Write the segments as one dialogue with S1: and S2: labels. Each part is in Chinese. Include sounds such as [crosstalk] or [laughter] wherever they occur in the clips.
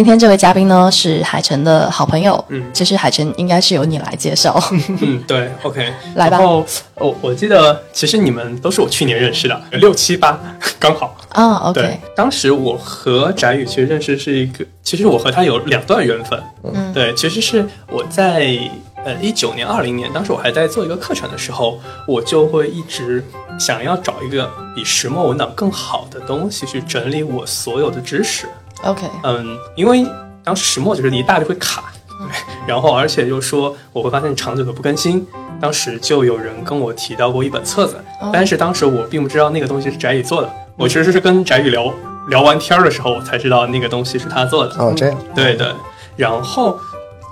S1: 今天这位嘉宾呢是海晨的好朋友，嗯，其实海晨应该是由你来介绍，
S2: 嗯，对，OK，[laughs]
S1: 来吧。
S2: 然后我我记得，其实你们都是我去年认识的，六七八 [laughs] 刚好。
S1: 啊，OK。
S2: 对，当时我和翟宇其实认识是一个，其实我和他有两段缘分，嗯，对，其实是我在呃一九年、二零年，当时我还在做一个课程的时候，我就会一直想要找一个比石墨文档更好的东西去整理我所有的知识。
S1: OK，
S2: 嗯，因为当时石墨就是一大就会卡，对 [laughs] 然后而且又说我会发现长久的不更新，当时就有人跟我提到过一本册子，但是当时我并不知道那个东西是翟宇做的，我其实是跟翟宇聊聊完天儿的时候，我才知道那个东西是他做的。
S3: 哦，这样，
S2: 对对，然后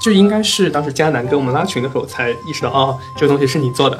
S2: 就应该是当时迦南跟我们拉群的时候才意识到，哦，这个东西是你做的。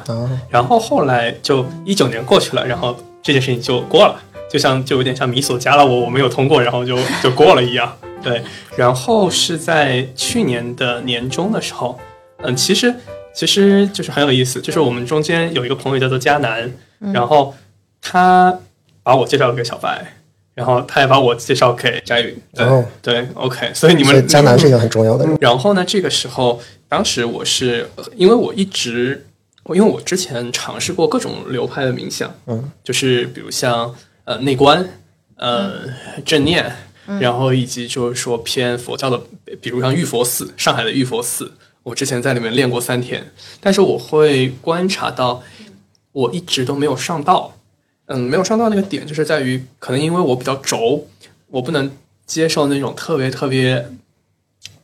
S2: 然后后来就一九年过去了，然后这件事情就过了。就像就有点像米索加了我，我没有通过，然后就 [laughs] 就过了一样。对，然后是在去年的年终的时候，嗯，其实其实就是很有意思，就是我们中间有一个朋友叫做迦南，然后他把我介绍给小白，然后他也把我介绍给翟宇。对对，OK，所以你们
S3: 迦南是一个很重要的人。[laughs]
S2: 然后呢，这个时候当时我是因为我一直，因为我之前尝试过各种流派的冥想，嗯，就是比如像。呃，内观，呃，正念，然后以及就是说偏佛教的，比如像玉佛寺，上海的玉佛寺，我之前在里面练过三天，但是我会观察到，我一直都没有上道，嗯，没有上到那个点，就是在于可能因为我比较轴，我不能接受那种特别特别，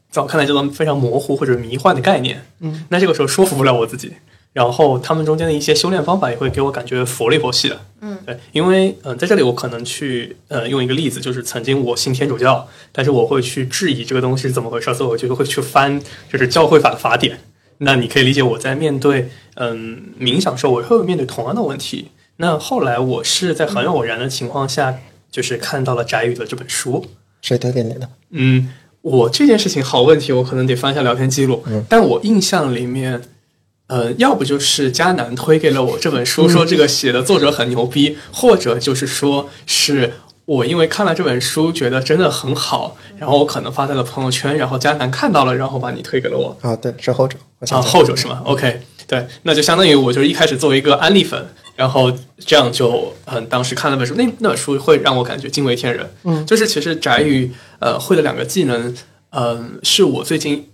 S2: 在我看来就能非常模糊或者迷幻的概念，嗯，那这个时候说服不了我自己。然后他们中间的一些修炼方法也会给我感觉佛里佛系的，嗯，对，因为嗯，在这里我可能去呃用一个例子，就是曾经我信天主教，但是我会去质疑这个东西是怎么回事，所以我就会去翻就是教会法的法典。那你可以理解我在面对嗯冥想时候，我会面对同样的问题。那后来我是在很偶然的情况下，就是看到了翟宇的这本书，
S3: 谁推给你的？
S2: 嗯，我这件事情好问题，我可能得翻一下聊天记录，嗯，但我印象里面。呃，要不就是迦南推给了我这本书，说这个写的作者很牛逼，或者就是说是我因为看了这本书觉得真的很好，然后我可能发在了朋友圈，然后迦南看到了，然后把你推给了我。
S3: 啊，对，是后者。
S2: 啊，后者是吗？OK，对，那就相当于我就是一开始作为一个安利粉，然后这样就嗯，当时看了本书，那那本书会让我感觉惊为天人。嗯，就是其实宅宇呃会的两个技能，嗯，是我最近。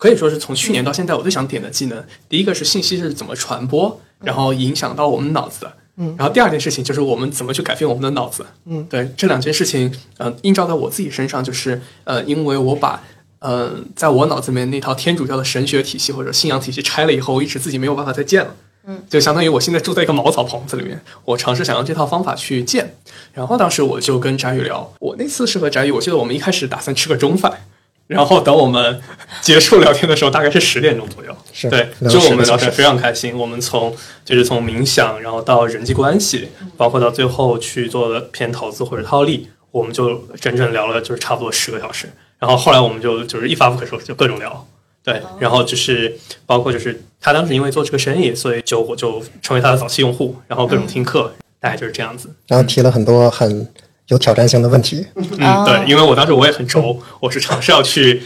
S2: 可以说是从去年到现在，我最想点的技能，第一个是信息是怎么传播，然后影响到我们脑子的。嗯，然后第二件事情就是我们怎么去改变我们的脑子。嗯，对，这两件事情，呃，映照在我自己身上，就是呃，因为我把呃，在我脑子里面那套天主教的神学体系或者信仰体系拆了以后，我一直自己没有办法再建了。嗯，就相当于我现在住在一个茅草棚子里面，我尝试想用这套方法去建。然后当时我就跟翟宇聊，我那次是和翟宇，我记得我们一开始打算吃个中饭。然后等我们结束聊天的时候，大概是十点钟左右。
S3: 是
S2: 对，就我们聊天非常开心。我们从就是从冥想，然后到人际关系，包括到最后去做偏投资或者套利，我们就整整聊了就是差不多十个小时。然后后来我们就就是一发不可收拾，就各种聊。对，然后就是包括就是他当时因为做这个生意，所以就我就成为他的早期用户，然后各种听课，大概就是这样子。
S3: 然后提了很多很。有挑战性的问题，
S2: 嗯，对，因为我当时我也很轴，我是尝试要去，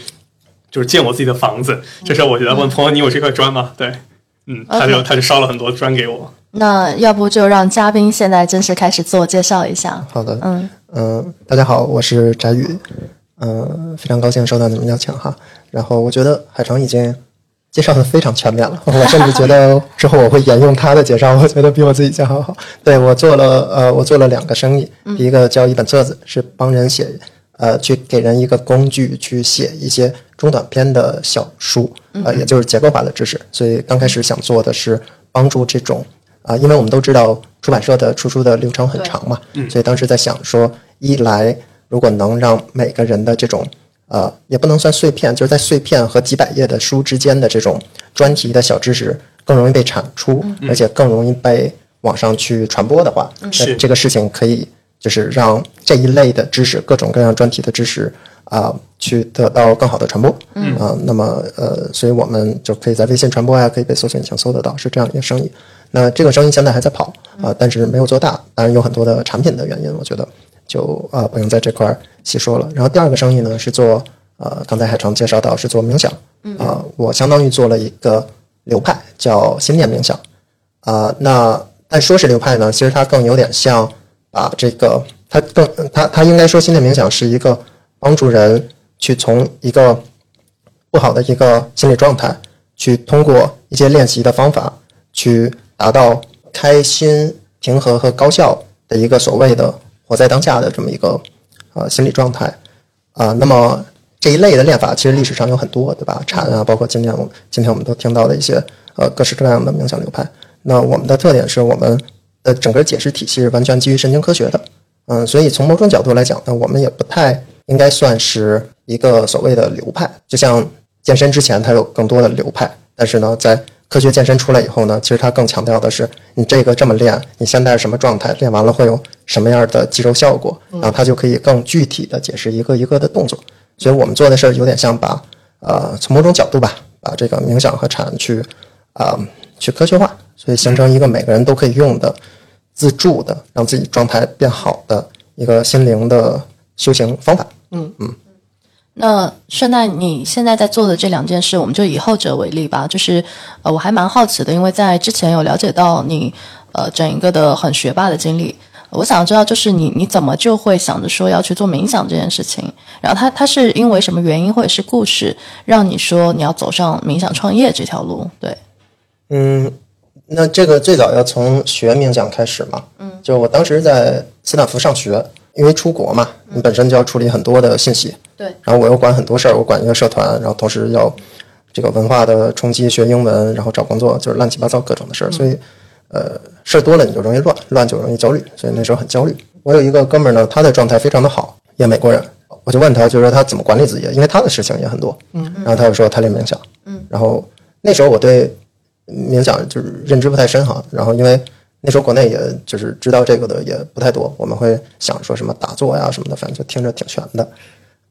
S2: 就是建我自己的房子。这时候我就在问朋友：“你有这块砖吗？”对，嗯，他就他就烧了很多砖给我。
S1: 那要不就让嘉宾现在正式开始自我介绍一下。
S3: 好的，嗯嗯，大家好，我是翟宇，嗯，非常高兴受到你们邀请哈。然后我觉得海城已经。介绍的非常全面了，[laughs] 我甚至觉得之后我会沿用他的介绍，我觉得比我自己讲好。对我做了呃，我做了两个生意，第一个叫一本册子，是帮人写呃，去给人一个工具去写一些中短篇的小书，呃，也就是结构化的知识。所以刚开始想做的是帮助这种啊，因为我们都知道出版社的出书的流程很长嘛，所以当时在想说，一来如果能让每个人的这种。呃，也不能算碎片，就是在碎片和几百页的书之间的这种专题的小知识更容易被产出，而且更容易被网上去传播的话，那这个事情可以就是让这一类的知识，各种各样专题的知识啊，去得到更好的传播。啊，那么呃，所以我们就可以在微信传播呀，可以被搜索引擎搜得到，是这样一个生意。那这个生意现在还在跑啊，但是没有做大，当然有很多的产品的原因，我觉得。就啊，不用在这块儿细说了。然后第二个生意呢是做呃，刚才海城介绍到是做冥想，啊，我相当于做了一个流派叫心念冥想，啊，那但说是流派呢，其实它更有点像把这个，它更它它应该说心念冥想是一个帮助人去从一个不好的一个心理状态，去通过一些练习的方法去达到开心、平和和高效的一个所谓的活在当下的这么一个呃心理状态，啊，那么。这一类的练法其实历史上有很多，对吧？禅啊，包括今天我今天我们都听到的一些呃各式各样的冥想流派。那我们的特点是我们的整个解释体系是完全基于神经科学的，嗯，所以从某种角度来讲呢，我们也不太应该算是一个所谓的流派。就像健身之前它有更多的流派，但是呢，在科学健身出来以后呢，其实它更强调的是你这个这么练，你现在是什么状态，练完了会有什么样的肌肉效果，然后它就可以更具体的解释一个一个的动作。所以我们做的事儿有点像把，呃，从某种角度吧，把这个冥想和禅去，啊，去科学化，所以形成一个每个人都可以用的、自助的，让自己状态变好的一个心灵的修行方法。
S1: 嗯嗯。那顺带你现在在做的这两件事，我们就以后者为例吧。就是，呃，我还蛮好奇的，因为在之前有了解到你，呃，整一个的很学霸的经历。我想知道，就是你你怎么就会想着说要去做冥想这件事情？然后他他是因为什么原因或者是故事让你说你要走上冥想创业这条路？对，
S3: 嗯，那这个最早要从学冥想开始嘛。嗯，就我当时在斯坦福上学，因为出国嘛，你本身就要处理很多的信息。
S1: 对，
S3: 然后我又管很多事儿，我管一个社团，然后同时要这个文化的冲击，学英文，然后找工作，就是乱七八糟各种的事儿，所以。呃，事儿多了你就容易乱，乱就容易焦虑，所以那时候很焦虑。我有一个哥们儿呢，他的状态非常的好，也美国人，我就问他，就说他怎么管理自己，因为他的事情也很多。嗯，然后他就说他练冥想。嗯，然后那时候我对冥想就是认知不太深哈，然后因为那时候国内也就是知道这个的也不太多，我们会想说什么打坐呀什么的，反正就听着挺玄的。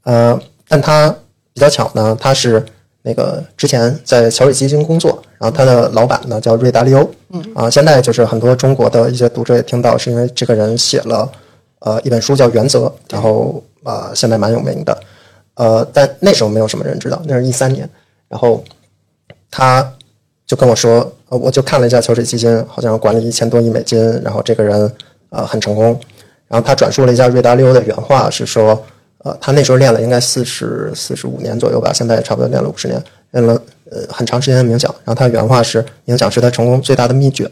S3: 呃，但他比较巧呢，他是。那个之前在桥水基金工作，然后他的老板呢叫瑞达利欧，嗯啊，现在就是很多中国的一些读者也听到，是因为这个人写了呃一本书叫《原则》，然后啊现在蛮有名的，呃，但那时候没有什么人知道，那是一三年，然后他就跟我说，呃，我就看了一下桥水基金，好像管理一千多亿美金，然后这个人呃很成功，然后他转述了一下瑞达利欧的原话，是说。呃，他那时候练了应该四十四十五年左右吧，现在也差不多练了五十年，练了呃很长时间的冥想。然后他原话是：冥想是他成功最大的秘诀。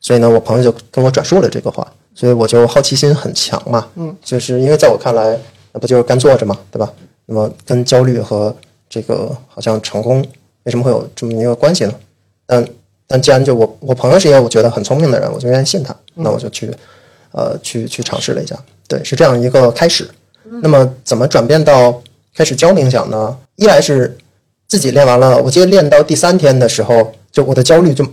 S3: 所以呢，我朋友就跟我转述了这个话，所以我就好奇心很强嘛，嗯，就是因为在我看来，那不就是干坐着嘛，对吧？那么跟焦虑和这个好像成功为什么会有这么一个关系呢？但但既然就我我朋友是一个我觉得很聪明的人，我就愿意信他，那我就去呃去去尝试了一下，对，是这样一个开始。那么怎么转变到开始教冥想呢？一来是自己练完了，我记得练到第三天的时候，就我的焦虑就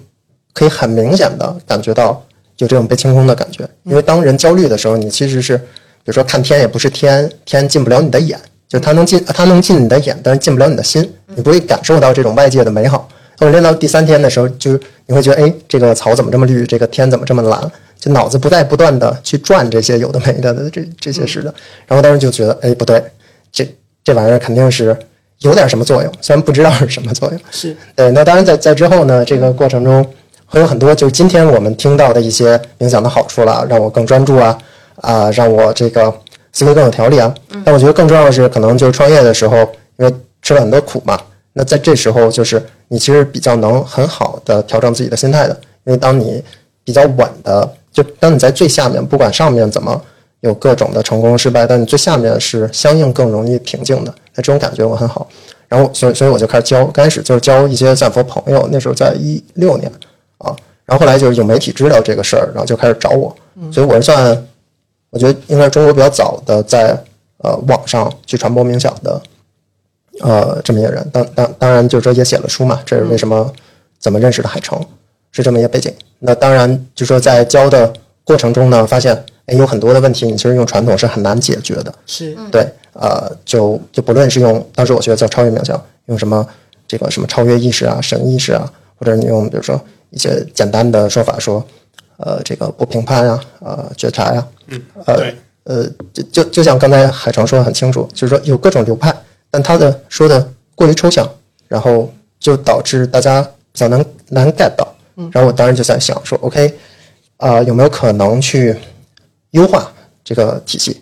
S3: 可以很明显的感觉到有这种被清空的感觉。因为当人焦虑的时候，你其实是比如说看天也不是天，天进不了你的眼，就它能进它能进你的眼，但是进不了你的心，你不会感受到这种外界的美好。我练到第三天的时候，就你会觉得，哎，这个草怎么这么绿？这个天怎么这么蓝？就脑子不再不断的去转这些有的没的的这 [laughs] 这些事的，然后当时就觉得，哎，不对，这这玩意儿肯定是有点什么作用，虽然不知道是什么作用。
S1: 是
S3: 对。那当然，在在之后呢，这个过程中会有很多，就是今天我们听到的一些冥想的好处了，让我更专注啊，啊，让我这个思维更有条理啊。但我觉得更重要的是，可能就是创业的时候，因为吃了很多苦嘛，那在这时候就是你其实比较能很好的调整自己的心态的，因为当你比较稳的。就当你在最下面，不管上面怎么有各种的成功失败，但你最下面是相应更容易平静的。那这种感觉我很好。然后，所以所以我就开始教，刚开始就是教一些战佛朋友。那时候在一六年啊，然后后来就是有媒体知道这个事儿，然后就开始找我。所以我是算，我觉得应该是中国比较早的在呃网上去传播冥想的呃这么一个人。当当当然就是说也写了书嘛，这是为什么怎么认识的海城。是这么一个背景，那当然就说在教的过程中呢，发现哎有很多的问题，你其实用传统是很难解决的。
S1: 是
S3: 对，呃，就就不论是用当时我学的叫超越冥想，用什么这个什么超越意识啊、神意识啊，或者你用比如说一些简单的说法说，呃，这个不评判啊，呃，觉察呀，
S2: 嗯，呃，
S3: 呃，就就就像刚才海城说的很清楚，就是说有各种流派，但他的说的过于抽象，然后就导致大家比较难难 get 到。然后我当时就在想说，OK，啊、有没有可能去优化这个体系？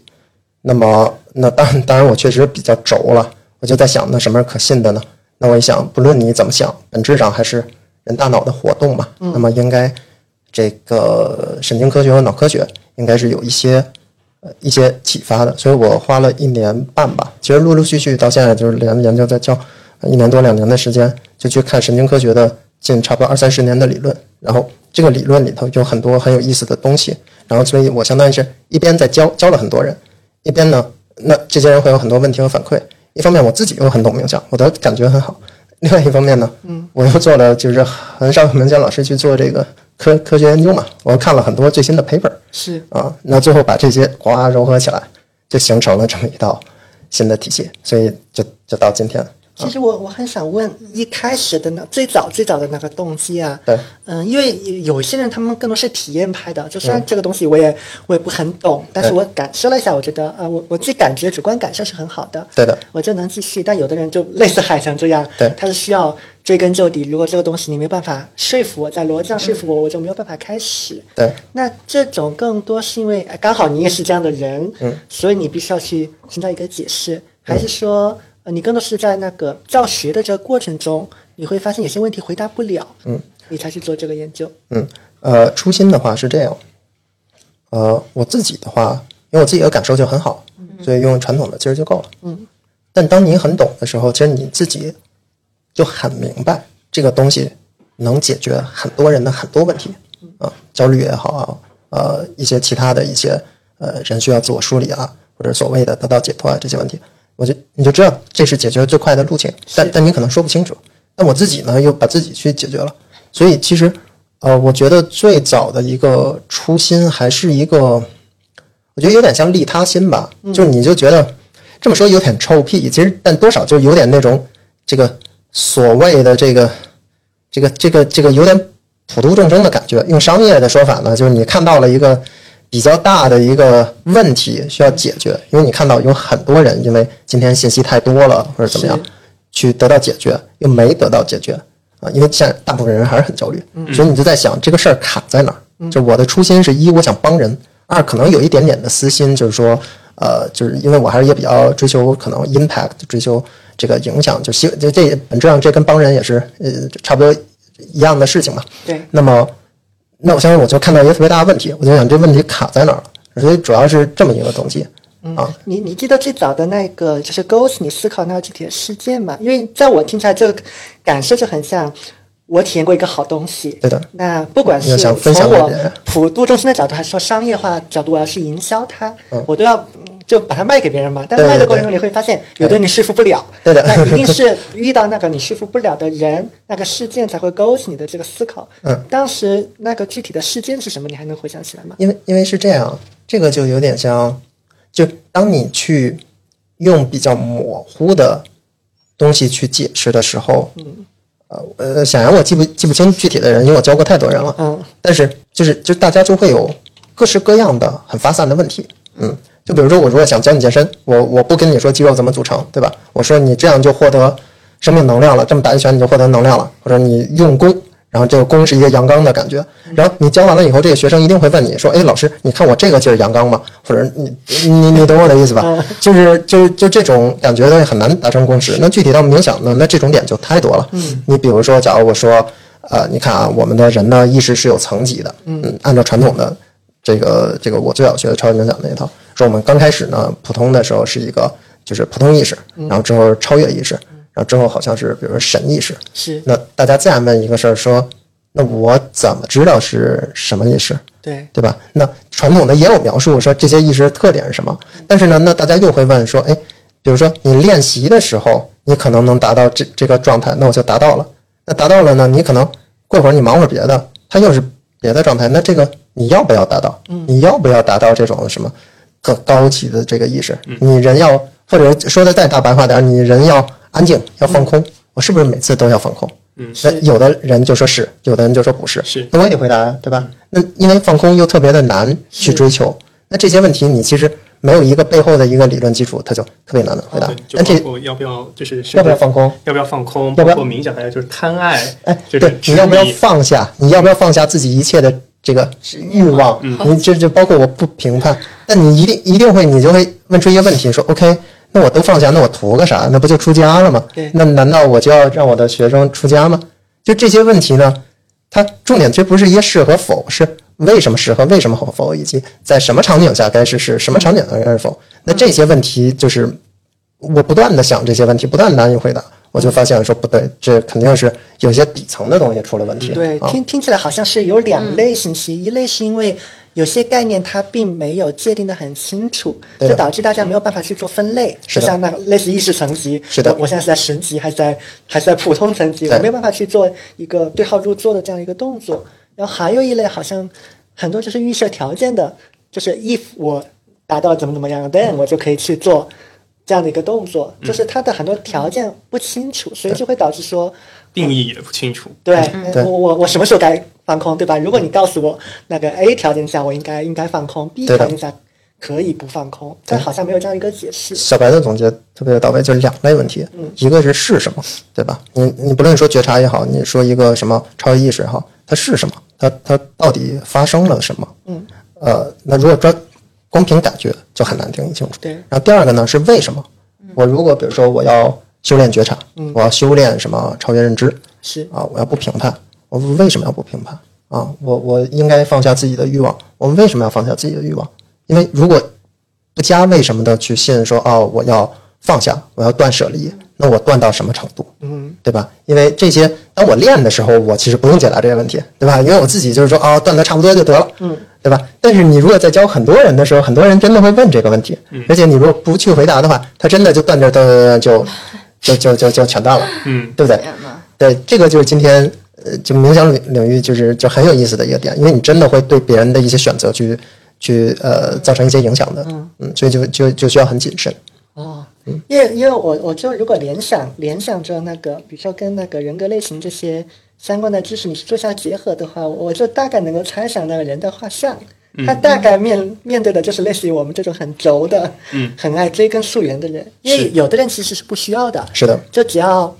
S3: 那么，那当然，当然，我确实比较轴了。我就在想，那什么是可信的呢？那我一想，不论你怎么想，本质上还是人大脑的活动嘛。那么，应该这个神经科学和脑科学应该是有一些呃一些启发的。所以我花了一年半吧，其实陆陆续续到现在就是连研究在教一年多两年的时间，就去看神经科学的近差不多二三十年的理论，然后这个理论里头有很多很有意思的东西。然后，所以我相当于是一边在教教了很多人，一边呢，那这些人会有很多问题和反馈。一方面我自己又很懂冥想，我的感觉很好；另外一方面呢，嗯，我又做了就是很少有冥想老师去做这个科科学研究嘛，我看了很多最新的 paper
S4: 是
S3: 啊，那最后把这些花糅合起来，就形成了这么一道新的体系，所以就就到今天。
S4: 其实我我很想问，一开始的那最早最早的那个动机啊，
S3: 对，
S4: 嗯，因为有些人他们更多是体验派的，就虽然这个东西我也我也不很懂，但是我感受了一下，我觉得啊、呃我我自己感觉主观感受是很好的，
S3: 对的，
S4: 我就能继续。但有的人就类似海翔这样，
S3: 对
S4: 他是需要追根究底，如果这个东西你没办法说服我，在逻辑上说服我，我就没有办法开始。
S3: 对，
S4: 那这种更多是因为哎刚好你也是这样的人，嗯，所以你必须要去寻找一个解释，还是说，呃，你更多是在那个教学的这个过程中，你会发现有些问题回答不了，嗯，你才去做这个研究，
S3: 嗯，呃，初心的话是这样，呃，我自己的话，因为我自己的感受就很好，所以用传统的其实就够了。嗯，但当你很懂的时候，其实你自己就很明白这个东西能解决很多人的很多问题啊，焦虑也好啊，呃，一些其他的一些呃人需要自我梳理啊，或者所谓的得到解脱啊这些问题，我就你就知道这是解决最快的路径，但但你可能说不清楚。但我自己呢，又把自己去解决了，所以其实呃，我觉得最早的一个初心还是一个，我觉得有点像利他心吧，就是你就觉得这么说有点臭屁，其实但多少就有点那种这个所谓的这个这个这个这个有点普度众生的感觉。用商业的说法呢，就是你看到了一个比较大的一个问题需要解决，因为你看到有很多人因为今天信息太多了或者怎么样，去得到解决，又没得到解决啊，因为现在大部分人还是很焦虑，所以你就在想这个事儿卡在哪儿？就我的初心是一，我想帮人；二，可能有一点点的私心，就是说，呃，就是因为我还是也比较追求可能 impact，追求这个影响，就希就这本质上这跟帮人也是呃差不多一样的事情嘛。
S4: 对，
S3: 那么，那我相信我就看到一个特别大的问题，我就想这问题卡在哪儿了，所以主要是这么一个东西啊。
S4: 你你记得最早的那个就是 Ghost，你思考那个具体的事件吗？因为在我听起来，这个感受就很像我体验过一个好东西。
S3: 对的
S4: 那不管是从我普度众生的角度，还是说商业化角度，我要去营销它，我都要嗯就把它卖给别人嘛。但卖的过程中，你会发现有的你说服不了。
S3: 对的
S4: 那一定是遇到那个你说服不了的人，[laughs] 那个事件才会勾起你的这个思考。
S3: 嗯，
S4: 当时那个具体的事件是什么？你还能回想起来吗？
S3: 因为因为是这样，这个就有点像，就当你去用比较模糊的东西去解释的时候，嗯，呃呃，显然我记不记不清具体的人，因为我教过太多人了，
S4: 嗯，
S3: 但是就是就大家就会有各式各样的很发散的问题，嗯，就比如说我如果想教你健身，我我不跟你说肌肉怎么组成，对吧？我说你这样就获得生命能量了，这么打一拳你就获得能量了，或者你用功。然后这个功是一个阳刚的感觉，然后你教完了以后，这个学生一定会问你说：“哎，老师，你看我这个就是阳刚吗？”或者你你你懂我的意思吧？就是就就这种感觉的很难达成共识。那具体到冥想呢？那这种点就太多了。嗯，你比如说，假如我说，呃，你看啊，我们的人呢意识是有层级的。嗯，按照传统的这个这个我最早学的超级冥想那一套，说我们刚开始呢，普通的时候是一个就是普通意识，然后之后是超越意识，然后之后好像是比如说神意识。
S4: 是
S3: 那大家再问一个事儿，说，那我怎么知道是什么意识，
S4: 对，
S3: 对吧？那传统的也有描述说这些意识特点是什么，但是呢，那大家又会问说，哎，比如说你练习的时候，你可能能达到这这个状态，那我就达到了。那达到了呢，你可能过会儿你忙会儿别的，它又是别的状态，那这个你要不要达到？你要不要达到这种什么更高级的这个意识？你人要，或者说的再大白话点儿，你人要安静，要放空。我是不是每次都要放空？
S2: 嗯
S3: 那有的人就说是，有的人就说不是。
S2: 是
S3: 那我也得回答呀，对吧？那因为放空又特别的难去追求，那这些问题你其实没有一个背后的一个理论基础，它就特别难的回答
S2: 对，。就
S3: 但这
S2: 要不要就是
S3: 要不要放空？
S2: 要不要放空？
S3: 要不要
S2: 包括冥想，还有就是贪爱，
S3: 哎，对
S2: 就是，
S3: 你要不要放下？你要不要放下自己一切的这个欲望？
S2: 嗯
S3: 你这就包括我不评判，但你一定一定会，你就会问出一些问题，说 OK，那我都放下，那我图个啥？那不就出家了吗
S4: 对？
S3: 那难道我就要让我的学生出家吗？就这些问题呢，它重点却不是一些是和否，是为什么是和为什么否，以及在什么场景下该是是，什么场景下该是否。那这些问题就是我不断的想这些问题，不断地难以回答，我就发现说不对，这肯定是有些底层的东西出了问题。
S4: 对，
S3: 啊，
S4: 听听起来好像是有两类信息，一类是因为有些概念它并没有界定的很清楚，就导致大家没有办法去做分类，
S3: 是
S4: 像那个类似意识层级，
S3: 是的
S4: 我我现在是在神级还是在还是在普通层级，我没有办法去做一个对号入座的这样一个动作。然后还有一类好像很多就是预设条件的，就是 if 我达到怎么怎么样，then 我就可以去做。这样的一个动作，就是它的很多条件不清楚，所以就会导致说，
S2: 定义也不清楚。
S4: 对，
S3: 对
S4: 我我我什么时候该放空，对吧？如果你告诉我那个 A 条件下我应该应该放空，B 条件下可以不放空，但好像没有这样一个解释。
S3: 小白的总结特别到位，就是两类问题，一个是是什么，对吧？你你不论说觉察也好，你说一个什么超越意识也好，它是什么？它它到底发生了什么？嗯，呃，那如果专光凭感觉就很难定义清楚。
S4: 对
S3: 然后第二个呢是为什么？我如果比如说我要修炼觉察，我要修炼什么超越认知
S4: 是
S3: 啊，我要不评判，我为什么要不评判啊？我我应该放下自己的欲望，我们为什么要放下自己的欲望？因为如果不加为什么的去信说哦，我要放下，我要断舍离，那我断到什么程度？
S4: 嗯，
S3: 对吧？因为这些，当我练的时候，我其实不用解答这些问题，对吧？因为我自己就是说，哦，断的差不多就得了，嗯，对吧？但是你如果在教很多人的时候，很多人真的会问这个问题，而且你如果不去回答的话，他真的就断这断断断就 [laughs] 就就就就全断了，
S2: 嗯，
S3: 对不对？对，这个就是今天呃，就冥想领领域就是就很有意思的一个点，因为你真的会对别人的一些选择去去呃造成一些影响的，嗯，所以就就就需要很谨慎。
S4: 哦，因为因为我我就如果联想联想着那个，比如说跟那个人格类型这些相关的知识，你去做下结合的话，我就大概能够猜想那个人的画像。他大概面面对的就是类似于我们这种很轴的、
S2: 嗯。
S4: 很爱追根溯源的人，因为有的人其实是不需要的，
S3: 是的，
S4: 就只要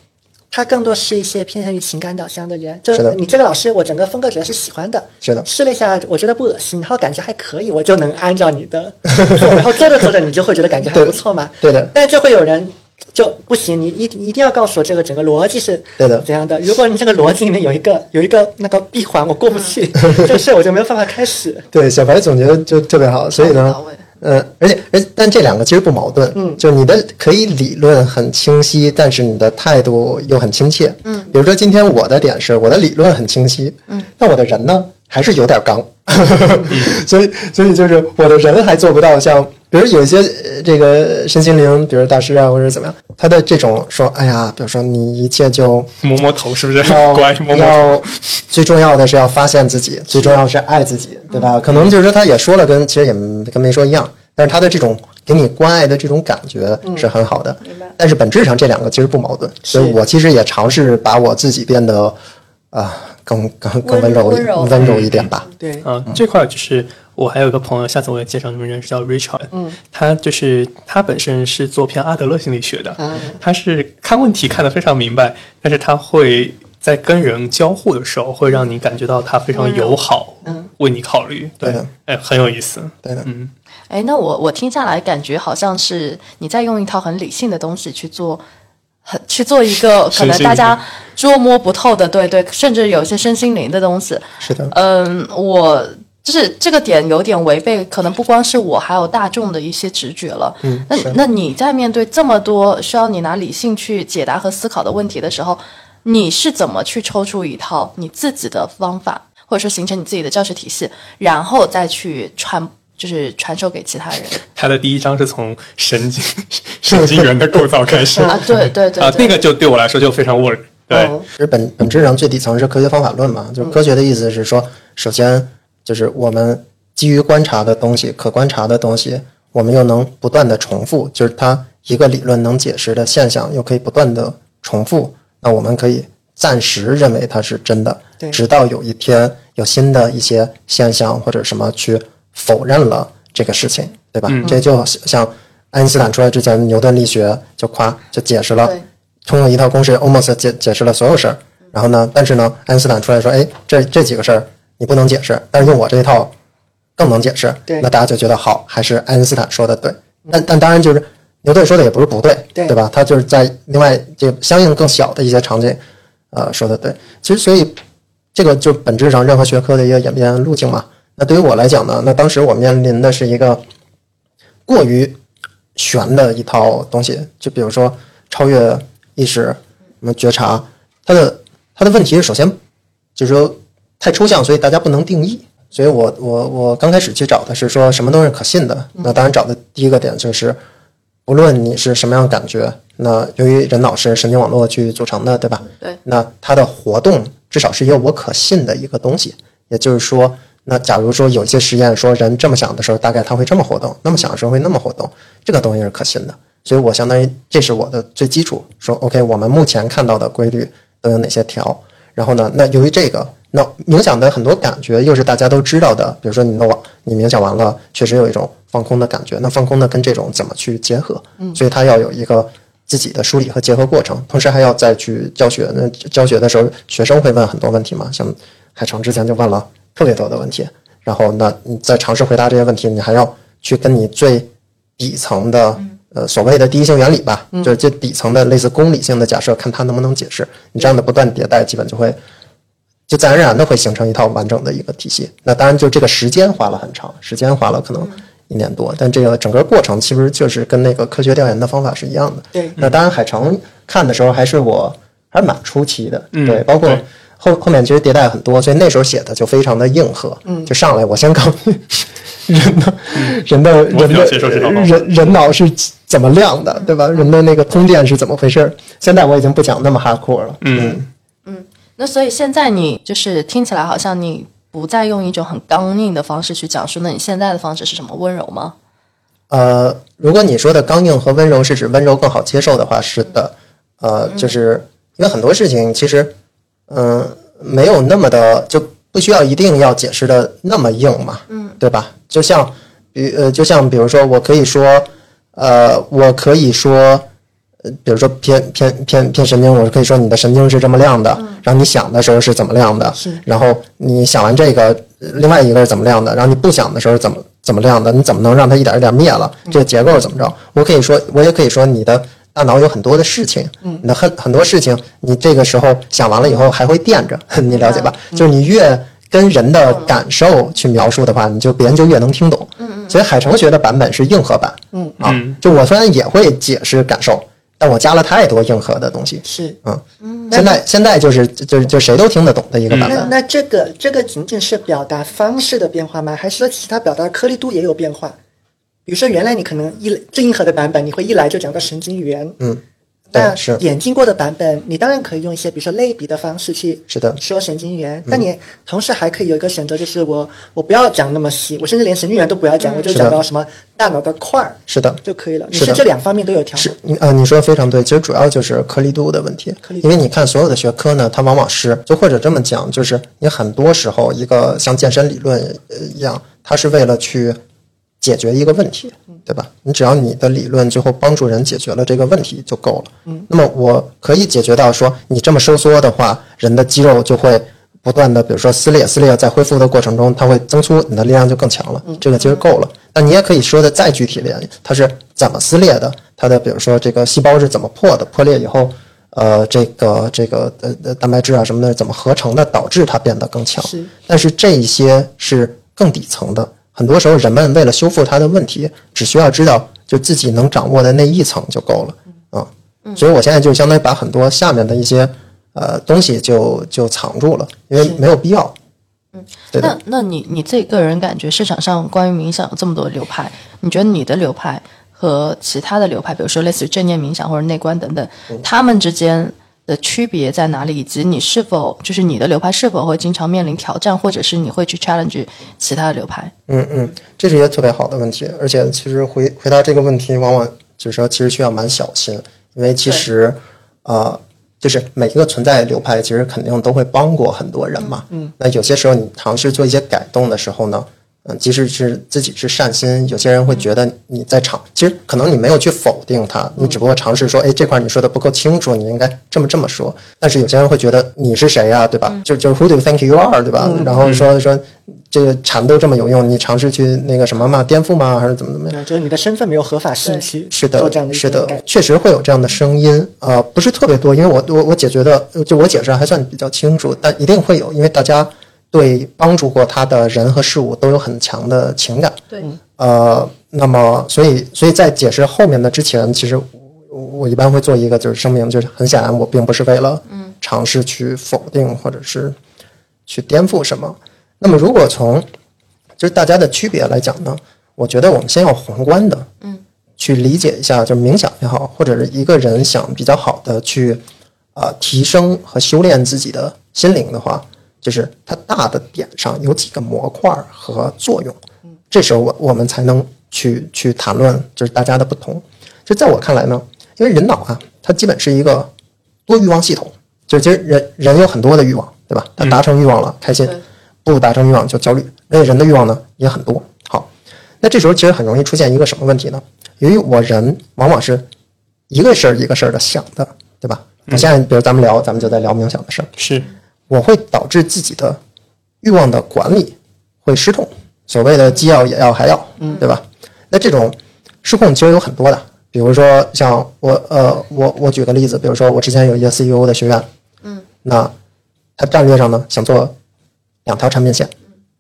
S4: 他更多是一些偏向于情感导向的人，就是你这个老师，我整个风格主要是喜欢的，
S3: 是的。
S4: 试了一下，我觉得不恶心，然后感觉还可以，我就能按照你的 [laughs] 做，然后做着做着，你就会觉得感觉还不错嘛。
S3: 对的。
S4: 但就会有人就不行，你一一定要告诉我这个整个逻辑是
S3: 对的。
S4: 怎样的。如果你这个逻辑里面有一个有一个那个闭环，我过不去，[laughs] 这个事我就没有办法开始。
S3: 对，小白总结的就特别好，所以呢呃，而且而但这两个其实不矛盾，嗯，就你的可以理论很清晰，但是你的态度又很亲切，嗯，比如说今天我的点是我的理论很清晰，嗯，那我的人呢还是有点刚，[laughs] 所以所以就是我的人还做不到像，比如有一些呃这个身心灵，比如大师啊或者怎么样，他的这种说，哎呀，比如说你一切就
S2: 摸摸头是不是？
S3: 要 [laughs]
S2: 乖，摸摸头。
S3: 要最重要的是要发现自己，最重要是爱自己，对吧？可能就是说他也说了跟，其实也跟没说一样，但是他的这种给你关爱的这种感觉是很好的。
S4: 明白
S3: 但是本质上这两个其实不矛盾，所以我其实也尝试把我自己变得啊、更更更温柔
S1: 温柔
S3: 温柔一点吧。
S4: 对，
S2: 嗯，这块就是我还有一个朋友，下次我也介绍你们认识，叫 Richard。嗯，他就是他本身是做偏阿德勒心理学的，
S4: 啊。
S2: 他是看问题看得非常明白，但是他会在跟人交互的时候，会让你感觉到他非常友好，
S4: 嗯，
S2: 为你考虑，对
S3: 对的，
S2: 哎，很有意思。
S3: 对的，
S2: 嗯，
S1: 哎，那我我听下来感觉好像是你在用一套很理性的东西去做，很去做一个可能大家捉摸不透的，对对，甚至有些身心灵的东西。
S3: 是的，
S1: 嗯，我就是这个点有点违背，可能不光是我，还有大众的一些直觉了。嗯，那那你在面对这么多需要你拿理性去解答和思考的问题的时候，你是怎么去抽出一套你自己的方法，或者说形成你自己的教学体系，然后再去传，就是传授给其他人。
S2: 他的第一章是从神经 [laughs] 神经元的构造开始。
S1: 啊？对对对
S2: 啊，那个就对我来说就非常 work。对，
S4: 哦。
S3: 其实本本质上最底层是科学方法论嘛，就是科学的意思是说，首先就是我们基于观察的东西、可观察的东西，我们又能不断的重复，就是它一个理论能解释的现象，又可以不断的重复，那我们可以暂时认为它是真的
S4: 对，
S3: 直到有一天有新的一些现象或者什么去否认了这个事情，对吧？这就像爱因斯坦出来之前，牛顿力学就夸就解释了，通过一套公式 almost 解解释了所有事儿。然后呢，但是呢，爱因斯坦出来说，哎，这这几个事儿你不能解释，但是用我这一套更能解释。
S4: 对
S3: 那大家就觉得好，还是爱因斯坦说的对。但但当然就是牛顿说的也不是不对，
S4: 对
S3: 对吧？他就是在另外这相应更小的一些场景，呃，说的对。其实所以这个就本质上任何学科的一个演变路径嘛。那对于我来讲呢，那当时我面临的是一个过于玄的一套东西，就比如说超越意识、什么觉察，它的它的问题是首先就是说太抽象，所以大家不能定义。所以我我我刚开始去找的是说什么都是可信的。那当然找的第一个点就是，无论你是什么样的感觉，那由于人脑是神经网络去组成的，对吧？
S1: 对。
S3: 那它的活动至少是一个我可信的一个东西。也就是说，那假如说有一些实验说人这么想的时候，大概他会这么活动；那么想的时候会那么活动，这个东西是可信的。所以我相当于这是我的最基础。说 OK，我们目前看到的规律都有哪些条？然后呢，那由于这个，那冥想的很多感觉又是大家都知道的，比如说你的网，你冥想完了，确实有一种放空的感觉。那放空呢，跟这种怎么去结合？嗯，所以它要有一个自己的梳理和结合过程，同时还要再去教学。那教学的时候，学生会问很多问题嘛，像海城之前就问了特别多的问题，然后那你在尝试回答这些问题，你还要去跟你最底层的。呃，所谓的第一性原理吧，就是这底层的类似公理性的假设，看它能不能解释。你这样的不断迭代，基本就会就自然而然的会形成一套完整的一个体系。那当然，就这个时间花了很长，时间花了可能一年多，但这个整个过程其实就是跟那个科学调研的方法是一样的。
S4: 对
S3: 那当然，海城看的时候还是我还是蛮初期的，
S2: 嗯
S3: 对，包括
S2: 对
S3: 后后面其实迭代很多，所以那时候写的就非常的硬核，嗯，就上来我先告诉你人的人的人的
S2: 接受
S3: 人人脑是怎么亮的，对吧？人的那个通电是怎么回事儿？现在我已经不讲那么 hardcore 了，
S2: 嗯，
S1: 那所以现在你就是听起来好像你不再用一种很刚硬的方式去讲述，那你现在的方式是什么？温柔吗？
S3: 呃，如果你说的刚硬和温柔是指温柔更好接受的话，是的，呃，就是因为很多事情其实，嗯、没有那么的就不需要一定要解释的那么硬嘛，嗯，对吧？就像，比呃，就像比如说，我可以说，呃，我可以说，呃，比如说偏偏偏偏神经，我可以说你的神经是这么亮的，然后你想的时候是怎么亮的，
S4: 是
S3: 然后你想完这个，呃另外一个是怎么亮的，然后你不想的时候怎么怎么亮的，你怎么能让它一点一点灭了？这个结构是怎么着？我可以说，我也可以说你的大脑有很多的事情，你的很很多事情，你这个时候想完了以后还会垫着，[laughs] 你了解吧？就是你越跟人的感受去描述的话，你就别人就越能听懂。嗯所以海城学的版本是硬核版，
S4: 嗯
S3: 啊
S2: 嗯，
S3: 就我虽然也会解释感受，但我加了太多硬核的东西。
S4: 是。
S3: 嗯，现在现在就是就是就谁都听得懂的一个版本。
S4: 那那这个这个仅仅是表达方式的变化吗？还是说其他表达颗粒度也有变化？比如说，原来你可能一最硬核的版本，你会一来就讲到神经元，
S3: 嗯，但，是
S4: 演进过的版本，你当然可以用一些比如说类比的方式去
S3: 是的
S4: 说神经元，但你同时还可以有一个选择，就是我我不要讲那么细，我甚至连神经元都不要讲，我就讲到什么大脑的块儿
S3: 是的，
S4: 就可以了。你
S3: 是
S4: 这两方面都有调
S3: 是
S4: 吗？
S3: 你啊，你说的非常对，其实主要就是颗粒度的问题
S4: 颗粒。
S3: 因为你看所有的学科呢，它往往是就或者这么讲，就是你很多时候一个像健身理论呃一样，它是为了去解决一个问题，对吧？你只要你的理论最后帮助人解决了这个问题就够了。嗯，那么我可以解决到说，你这么收缩的话，人的肌肉就会不断的，比如说撕裂，撕裂在恢复的过程中，它会增粗，你的力量就更强了。这个其实够了。那你也可以说的再具体点，它是怎么撕裂的？它的比如说这个细胞是怎么破的？破裂以后，呃，这个这个呃呃蛋白质啊什么的怎么合成的，导致它变得更强？
S4: 是
S3: 但是这一些是更底层的。很多时候，人们为了修复它的问题，只需要知道就自己能掌握的那一层就够了啊。所以我现在就相当于把很多下面的一些呃东西就就藏住了，因为没有必要。嗯，
S1: 那。那你你自己个人感觉，市场上关于冥想有这么多流派，你觉得你的流派和其他的流派，比如说类似于正念冥想或者内观等等，他们之间的区别在哪里？以及你是否就是你的流派是否会经常面临挑战，或者是你会去 challenge 其他的流派？
S3: 嗯嗯，这是一个特别好的问题，而且其实回回答这个问题，往往就是说其实需要蛮小心，因为其实呃，就是每一个存在的流派，其实肯定都会帮过很多人嘛。嗯，那有些时候你尝试做一些改动的时候呢，嗯，即使是自己是善心，有些人会觉得你在尝，其实可能你没有去否定他，你只不过尝试说，哎，这块你说的不够清楚，你应该这么这么说。但是有些人会觉得你是谁呀，对吧？就就 Who do you think you are，对吧？然后说说这个禅都这么有用，你尝试去那个什么嘛，颠覆吗？还是怎么怎么样？
S4: 就是你的身份没有合法性去
S3: 是的是的，确实会有这样的声音，呃，不是特别多，因为我我我解决的，就我解释还算比较清楚，但一定会有，因为大家对帮助过他的人和事物都有很强的情感，
S1: 对，
S3: 呃，那么所以所以在解释后面的之前，其实我我一般会做一个就是声明，就是很显然我并不是为了尝试去否定或者是去颠覆什么。那么如果从就是大家的区别来讲呢，我觉得我们先要宏观的，嗯，去理解一下，就是冥想也好，或者是一个人想比较好的去啊、呃提升和修炼自己的心灵的话，就是它大的点上有几个模块儿和作用。这时候我我们才能去去谈论就是大家的不同。就在我看来呢，因为人脑啊，它基本是一个多欲望系统，就是其实人人有很多的欲望，对吧？他达成欲望了开心，不达成欲望就焦虑。而且人的欲望呢也很多。好，那这时候其实很容易出现一个什么问题呢？由于我人往往是一个事儿一个事儿的想的，对吧？我现在比如咱们聊，咱们就在聊冥想的事儿，
S2: 是，
S3: 我会导致自己的欲望的管理会失控，所谓的既要也要还要，对吧？那这种失控其实有很多的，比如说像我呃我我举个例子，比如说我之前有一个 CEO 的学员，嗯，那他战略上呢想做两条产品线，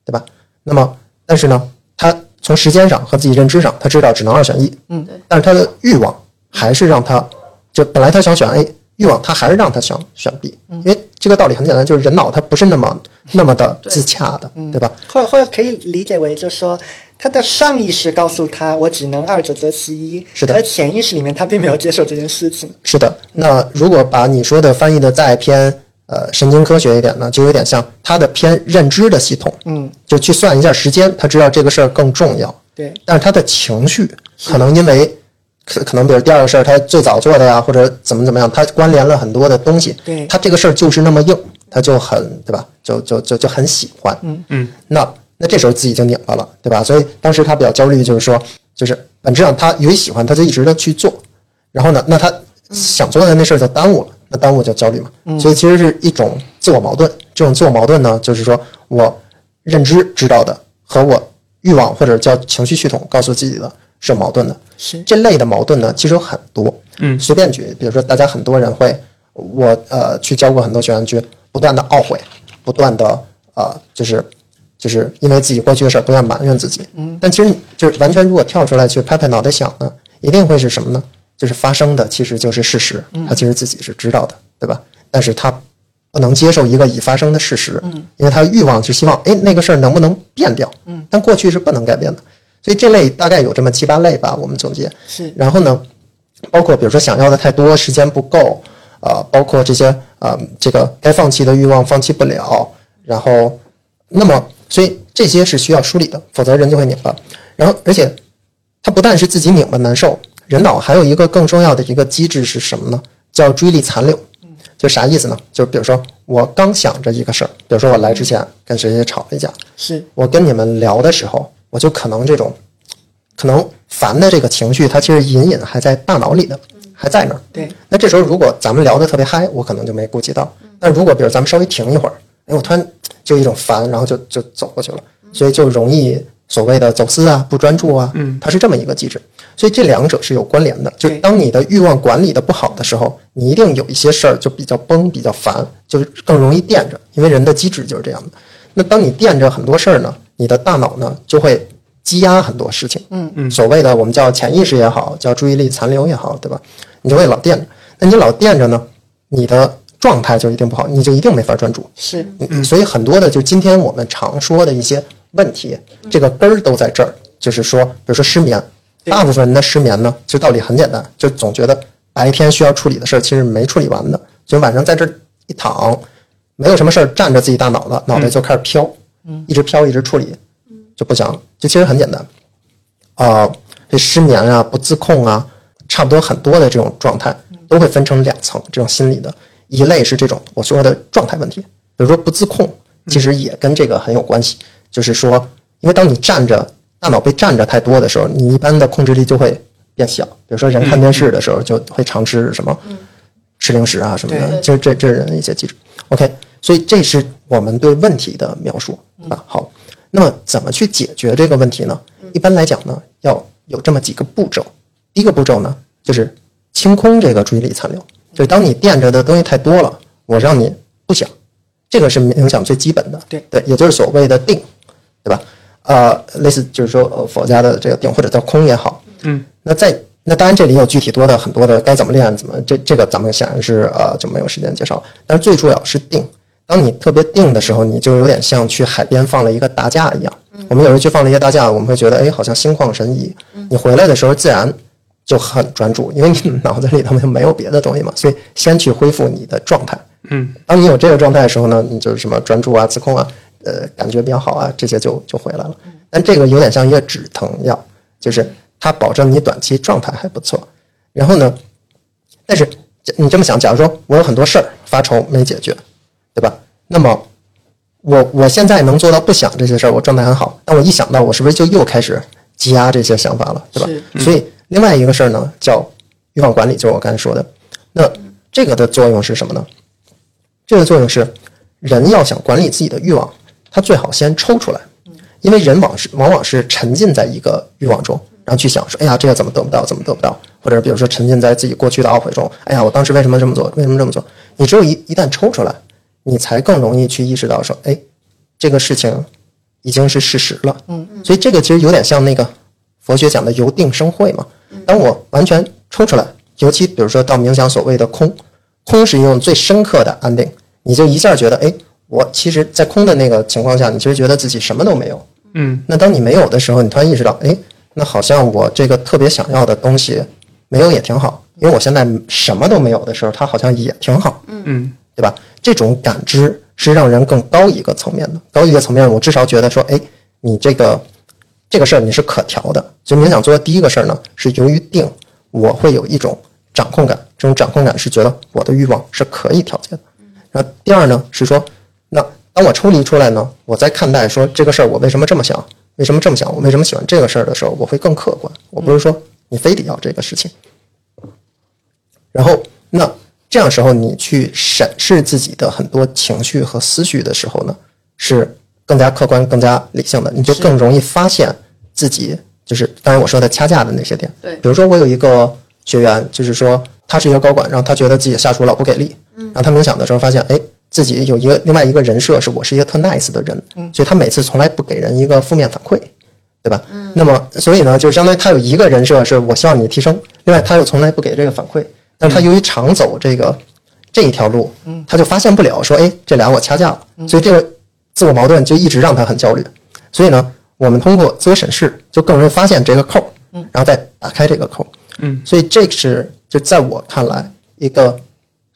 S3: 对吧？那么但是呢，他从时间上和自己认知上，他知道只能二选一，
S4: 嗯
S1: 对
S3: 但是他的欲望还是让他就本来他想选 A，欲望他还是让他选选 B，因为这个道理很简单，就是人脑它不是那么那么的自洽的，对。吧？
S4: 或者或者可以理解为，就是说他的上意识告诉他我只能二者择其一，
S3: 是的。
S4: 而潜意识里面他并没有接受这件事情。
S3: 是的，那如果把你说的翻译的再偏呃神经科学一点呢，就有点像他的偏认知的系统，
S4: 嗯，
S3: 就去算一下时间，他知道这个事儿更重要，
S4: 对，
S3: 但是他的情绪可能因为可可能比如第二个事儿他最早做的呀，或者怎么怎么样，他关联了很多的东西，
S4: 对
S3: 他这个事儿就是那么硬，他就很对吧？就就就就很喜欢，嗯
S2: 嗯，
S3: 那那这时候自己就拧巴了，对吧？所以当时他比较焦虑，就是说，就是本质上他由于喜欢，他就一直的去做，然后呢，那他想做的那事儿就耽误了，那耽误就焦虑嘛。所以其实是一种自我矛盾。这种自我矛盾呢，就是说我认知知道的和我欲望或者叫情绪系统告诉自己的是有矛盾的。
S4: 是
S3: 这类的矛盾呢，其实有很多。
S2: 嗯
S3: 随便举，比如说大家很多人会，我呃去教过很多学员，去不断的懊悔，不断的呃就是就是因为自己过去的事儿不断埋怨自己。嗯，但其实就是完全如果跳出来去拍拍脑袋想呢，一定会是什么呢？就是发生的其实就是事实，他其实自己是知道的，对吧？但是他不能接受一个已发生的事实，嗯，因为他欲望是希望，哎，那个事儿能不能变掉？嗯，但过去是不能改变的，所以这类大概有这么七八类吧，我们总结。
S4: 是
S3: 然后呢，包括比如说想要的太多，时间不够，呃，包括这些呃，这个该放弃的欲望放弃不了，然后，那么所以这些是需要梳理的，否则人就会拧巴。然后，而且他不但是自己拧巴难受，人脑还有一个更重要的一个机制是什么呢？叫注意力残留。就啥意思呢？就比如说我刚想着一个事儿，比如说我来之前跟谁谁吵了一架，
S4: 是
S3: 我跟你们聊的时候，我就可能这种可能烦的这个情绪，它其实隐隐还在大脑里的，还在那儿。
S4: 对，
S3: 那这时候如果咱们聊得特别嗨，我可能就没顾及到。但如果比如咱们稍微停一会儿，哎，我突然就一种烦，然后就就走过去了，所以就容易所谓的走私啊、不专注啊，嗯，它是这么一个机制。所以这两者是有关联的。就当你的欲望管理的不好的时候，你一定有一些事儿就比较崩、比较烦，就是更容易垫着，因为人的机制就是这样的。那当你垫着很多事儿呢，你的大脑呢就会积压很多事情。嗯嗯，所谓的我们叫潜意识也好，叫注意力残留也好，对吧？你就会老惦着。那你老惦着呢，你的状态就一定不好，你就一定没法专注。
S4: 是
S3: 嗯，所以很多的就今天我们常说的一些问题，这个根儿都在这儿。就是说，比如说失眠，大部分人的失眠呢，其实道理很简单，就总觉得白天需要处理的事儿其实没处理完的，就晚上在这儿一躺，没有什么事儿占着自己大脑了，脑袋就开始飘，一直飘，一直处理，就不想，就其实很简单。啊、这失眠啊、不自控啊，差不多很多的这种状态都会分成两层，这种心理的，一类是这种我说的状态问题，比如说不自控，其实也跟这个很有关系，就是说因为当你站着，大脑被占着太多的时候，你一般的控制力就会变小。比如说人看电视的时候，就会常吃什么，吃零食啊什么的，
S4: 对。
S3: 就这这是人的一些机制。OK，所以这是我们对问题的描述啊。好，那么怎么去解决这个问题呢？一般来讲呢，要有这么几个步骤。第一个步骤呢，就是清空这个注意力残留，就是当你垫着的东西太多了，我让你不想，这个是冥想最基本的。
S4: 对
S3: 对，也就是所谓的定，对吧？呃，类似就是说呃佛家的这个定或者叫空也好，
S2: 嗯，
S3: 那在那当然这里有具体多的很多的该怎么练，怎么这这个咱们显然是呃就没有时间介绍，但是最主要是定。当你特别定的时候，你就有点像去海边放了一个大假一样。我们有时候去放了一个大假，我们会觉得哎好像心旷神怡。你回来的时候自然就很专注，因为你脑子里头就没有别的东西嘛，所以先去恢复你的状态。
S2: 嗯，
S3: 当你有这个状态的时候呢，你就是什么专注啊、自控啊，呃，感觉比较好啊，这些就就回来了。但这个有点像一个止疼药，就是它保证你短期状态还不错。然后呢，但是这你这么想，假如说我有很多事儿发愁没解决，对吧？那么我我现在能做到不想这些事儿，我状态很好。但我一想到，我是不是就又开始积压这些想法了，对吧？所以另外一个事儿呢，叫欲望管理，就是我刚才说的。那这个的作用是什么呢？这个作用是，人要想管理自己的欲望，他最好先抽出来，因为人往是往往是沉浸在一个欲望中，然后去想说，哎呀，这个怎么得不到，怎么得不到，或者比如说沉浸在自己过去的懊悔中，哎呀，我当时为什么这么做，为什么这么做？你只有一一旦抽出来，你才更容易去意识到说，哎，这个事情已经是事实了。嗯，所以这个其实有点像那个佛学讲的由定生慧嘛。当我完全抽出来，尤其比如说到冥想所谓的空，空是一种最深刻的安定，你就一下觉得，哎，我其实，在空的那个情况下，你其实觉得自己什么都没有。
S2: 嗯，
S3: 那当你没有的时候，你突然意识到，哎，那好像我这个特别想要的东西没有也挺好，因为我现在什么都没有的时候，它好像也挺好。
S2: 嗯嗯，
S3: 对吧？这种感知是让人更高一个层面的，高一个层面，我至少觉得说，哎，你这个这个事儿你是可调的。所以冥想做的第一个事儿呢，是由于定，我会有一种掌控感，这种掌控感是觉得我的欲望是可以调节的。然后第二呢是说，那当我抽离出来呢，我在看待说这个事儿我为什么这么想，为什么这么想，我为什么喜欢这个事儿的时候，我会更客观。我不是说你非得要这个事情。然后那这样时候你去审视自己的很多情绪和思绪的时候呢，是更加客观、更加理性的，你就更容易发现自己就是刚才我说的掐架的那些点。
S1: 对
S3: 比如说我有一个学员，就是说他是一个高管，然后他觉得自己下属老不给力，然后他冥想的时候发现，哎，自己有一个另外一个人设是我是一个特 nice 的人，所以他每次从来不给人一个负面反馈。对吧？那么所以呢，就相当于他有一个人设是我希望你提升，另外他又从来不给这个反馈，但是他由于常走这个这一条路，他就发现不了说，哎，这俩我掐架了，所以这个自我矛盾就一直让他很焦虑。所以呢，我们通过自我审视，就更容易发现这个扣儿，然后再打开这个扣儿。
S2: 嗯，
S3: 所以这是就在我看来一个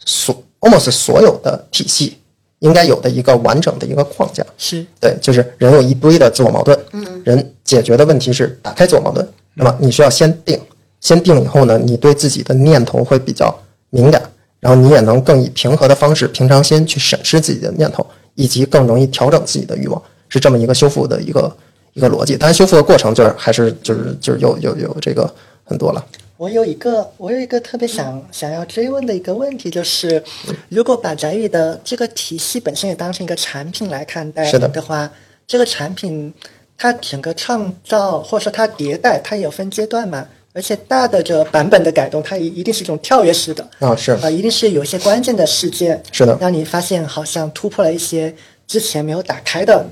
S3: 所 almost 所有的体系应该有的一个完整的一个框架。
S4: 是。
S3: 对，就是人有一堆的自我矛盾，嗯，人解决的问题是打开自我矛盾。那么你需要先定，先定以后呢，你对自己的念头会比较敏感，然后你也能更以平和的方式、平常心去审视自己的念头，以及更容易调整自己的欲望，是这么一个修复的一个一个逻辑。当然，修复的过程就是还是就是就是有有有这个很多了。
S4: 我有一个，我有一个特别想想要追问的一个问题，就是如果把宅宇的这个体系本身也当成一个产品来看待
S3: 是的
S4: 的话，这个产品它整个创造或者说它迭代，它也有分阶段嘛，而且大的这个版本的改动，它一一定是一种跳跃式的，
S3: 啊，是
S4: 呃，一定是有一些关键的事件，
S3: 是的
S4: 让你发现好像突破了一些之前没有打开的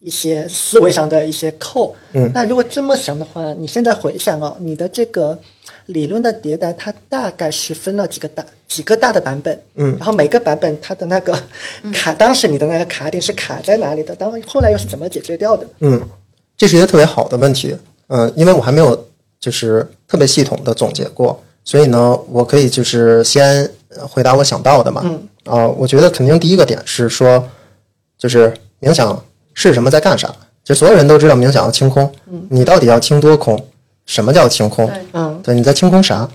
S4: 一些思维上的一些扣。
S3: 嗯
S4: 那如果这么想的话，你现在回想哦，你的这个理论的迭代，它大概是分了几个大几个大的版本，
S3: 嗯
S4: 然后每个版本它的那个卡，当时你的那个卡点是卡在哪里的？当后来又是怎么解决掉的？
S3: 嗯，这是一个特别好的问题。嗯、因为我还没有就是特别系统的总结过，所以呢，我可以就是先呃回答我想到的嘛。
S4: 嗯。
S3: 啊、我觉得肯定第一个点是说，就是冥想是什么，在干啥？就所有人都知道冥想要清空，你到底要清多空？什么叫清空？
S1: 对
S4: 嗯
S3: 对，你在清空啥？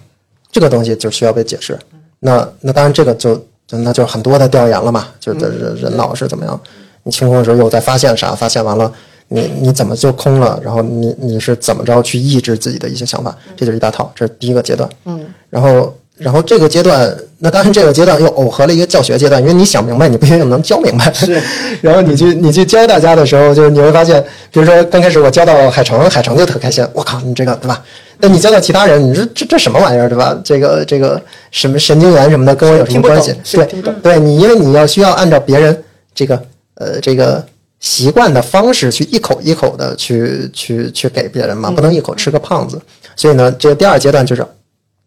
S3: 这个东西就需要被解释。那那当然，这个就就那就很多的调研了嘛，就是人人脑是怎么样？你清空的时候又在发现啥？发现完了，你你怎么就空了？然后你你是怎么着去抑制自己的一些想法？这就是一大套，这是第一个阶段。
S4: 嗯，
S3: 然后然后这个阶段，那当然这个阶段又耦合了一个教学阶段，因为你想明白，你不一定能教明白。
S4: 是，[laughs]
S3: 然后你去你去教大家的时候，就是你会发现，比如说刚开始我教到海城，海城就特开心，我靠，你这个对吧？那你教到其他人，你说这这什么玩意儿，对吧？这个这个什么神经元什么的，跟我有什么关系？对对你，因为你要需要按照别人这个呃这个习惯的方式去一口一口的去去去给别人嘛，不能一口吃个胖子。所以呢，这个第二阶段就是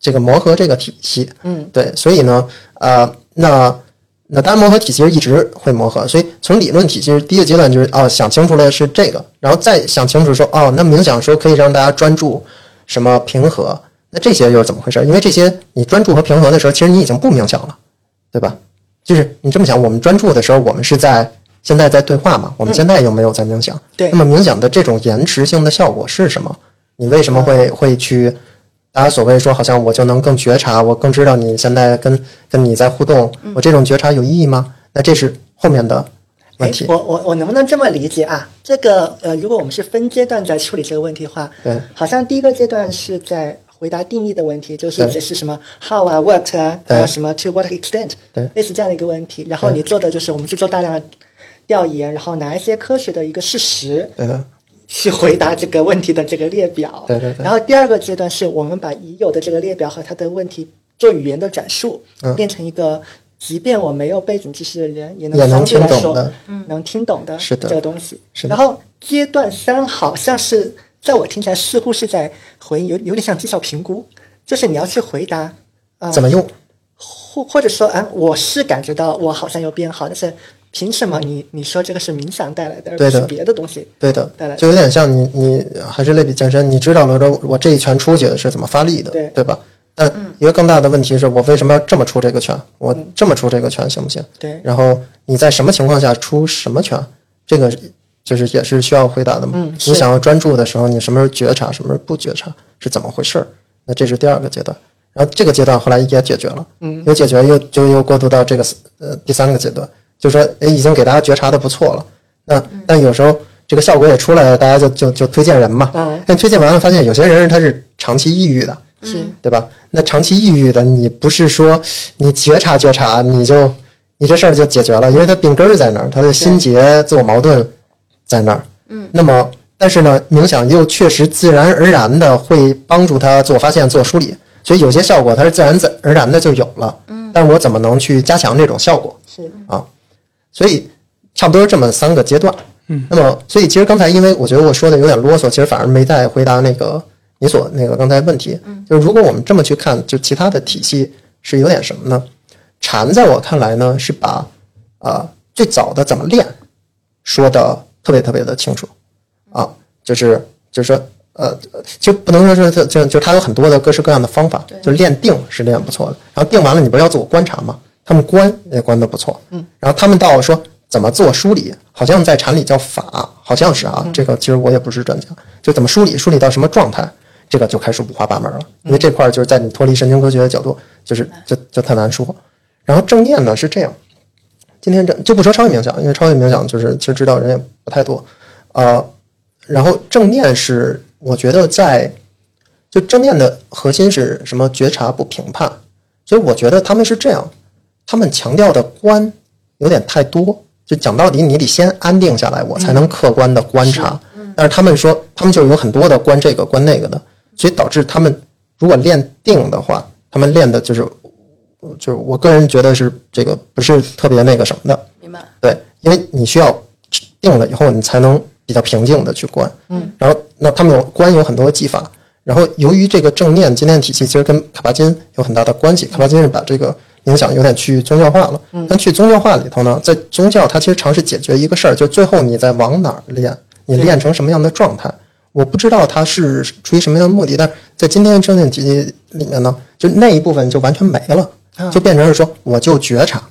S3: 这个磨合这个体系。
S4: 嗯，
S3: 对，所以呢，呃，那那当然磨合体系是一直会磨合，所以从理论体系第一个阶段就是哦，想清楚了是这个，然后再想清楚说哦，那冥想说可以让大家专注什么平和，那这些又是怎么回事？因为这些你专注和平和的时候，其实你已经不冥想了，对吧？就是你这么想，我们专注的时候，我们是在现在在对话嘛，我们现在又没有在冥想。
S4: 对
S3: 那么冥想的这种延迟性的效果是什么？你为什么会会去？大家所谓说，好像我就能更觉察，我更知道你现在跟跟你在互动，我这种觉察有意义吗？那这是后面的问题。
S4: 哎我我我能不能这么理解啊？这个呃，如果我们是分阶段在处理这个问题的话，
S3: 对，
S4: 好像第一个阶段是在回答定义的问题，就是
S3: 对
S4: 解释什么 how 啊 what 啊，
S3: 对
S4: 还有什么 to what extent，
S3: 对
S4: 类似这样的一个问题。然后你做的就是我们去做大量的调研，然后拿一些科学的一个事实去回答这个问题的这个列表。
S3: 对对对
S4: 然后第二个阶段是我们把已有的这个列表和它的问题做语言的转述，
S3: 嗯
S4: 变成一个即便我没有背景知识的人也能
S3: 也能
S4: 相对来说
S3: 听懂的
S4: 能听懂的这个东西。
S3: 是的
S4: 然后阶段三好像是在我听起来似乎是在回应，有有点像绩效评估，就是你要去回答。啊、
S3: 怎么用？
S4: 或或者说，啊，我是感觉到我好像有变好，但是凭什么你你说这个是冥想带来的，而不
S3: 对的
S4: 是别的东西？
S3: 对的
S4: 带来，
S3: 就有点像你你还是类比健身，你知道了说我这一拳出去是怎么发力的，
S4: 对
S3: 对吧？但一个更大的问题是我为什么要这么出这个拳？我这么出这个拳行不行？
S4: 对
S3: 然后你在什么情况下出什么拳？这个就是也是需要回答的嘛。
S4: 嗯
S3: 你想要专注的时候，你什么时候觉察，什么时候不觉察，是怎么回事儿？那这是第二个阶段。然后这个阶段后来也解决了，嗯，有解决又就又过渡到这个呃第三个阶段，就说，哎，已经给大家觉察的不错了。那但有时候这个效果也出来了，大家就就就推荐人嘛。
S4: 嗯
S3: 但推荐完了，发现有些人他是长期抑郁的，
S4: 是
S3: 对吧？那长期抑郁的，你不是说你觉察觉察，你就你这事儿就解决了，因为他病根儿在那儿，他的心结、自我矛盾在那儿。嗯，那么但是呢，冥想又确实自然而然的会帮助他自我发现、自我梳理，所以有些效果它是自然自而然的就有了。嗯，但我怎么能去加强这种效果？
S4: 是
S3: 啊，所以差不多是这么三个阶段。嗯，那么所以其实刚才因为我觉得我说的有点啰嗦，其实反而没在回答那个你所那个刚才问题。嗯，就是如果我们这么去看，就其他的体系是有点什么呢？禅在我看来呢，是把啊、最早的怎么练说的特别特别的清楚啊，就是就是说呃，就不能说是就就就它有很多的各式各样的方法，就练定是练不错的。然后定完了，你不是要自我观察吗？他们关也关的不错，嗯。然后他们到说怎么自我梳理，好像在禅里叫法，好像是啊。这个其实我也不是专家，就怎么梳理，梳理到什么状态，这个就开始五花八门了。因为这块就是在你脱离神经科学的角度，就是就就太难说。然后正念呢是这样，今天这就不说超越冥想，因为超越冥想就是其实知道人也不太多，呃，然后正念是我觉得在就正念的核心是什么？觉察不评判，所以我觉得他们是这样，他们强调的观有点太多，就讲到底你得先安定下来，我才能客观的观察。但是他们说他们就有很多的观这个观那个的，所以导致他们如果练定的话，他们练的就是就是我个人觉得是这个不是特别那个什么的，
S1: 明白？
S3: 对，因为你需要定了以后，你才能比较平静的去观。嗯，然后那他们有观有很多技法，然后由于这个正念今天的体系其实跟卡巴金有很大的关系，卡巴金是把这个影响有点去宗教化了。嗯，但去宗教化里头呢，在宗教它其实尝试解决一个事儿，就最后你在往哪儿练，你练成什么样的状态。我不知道它是出于什么样的目的，但是在今天的正念体系里面呢，就那一部分就完全没了，就变成是说我就觉察。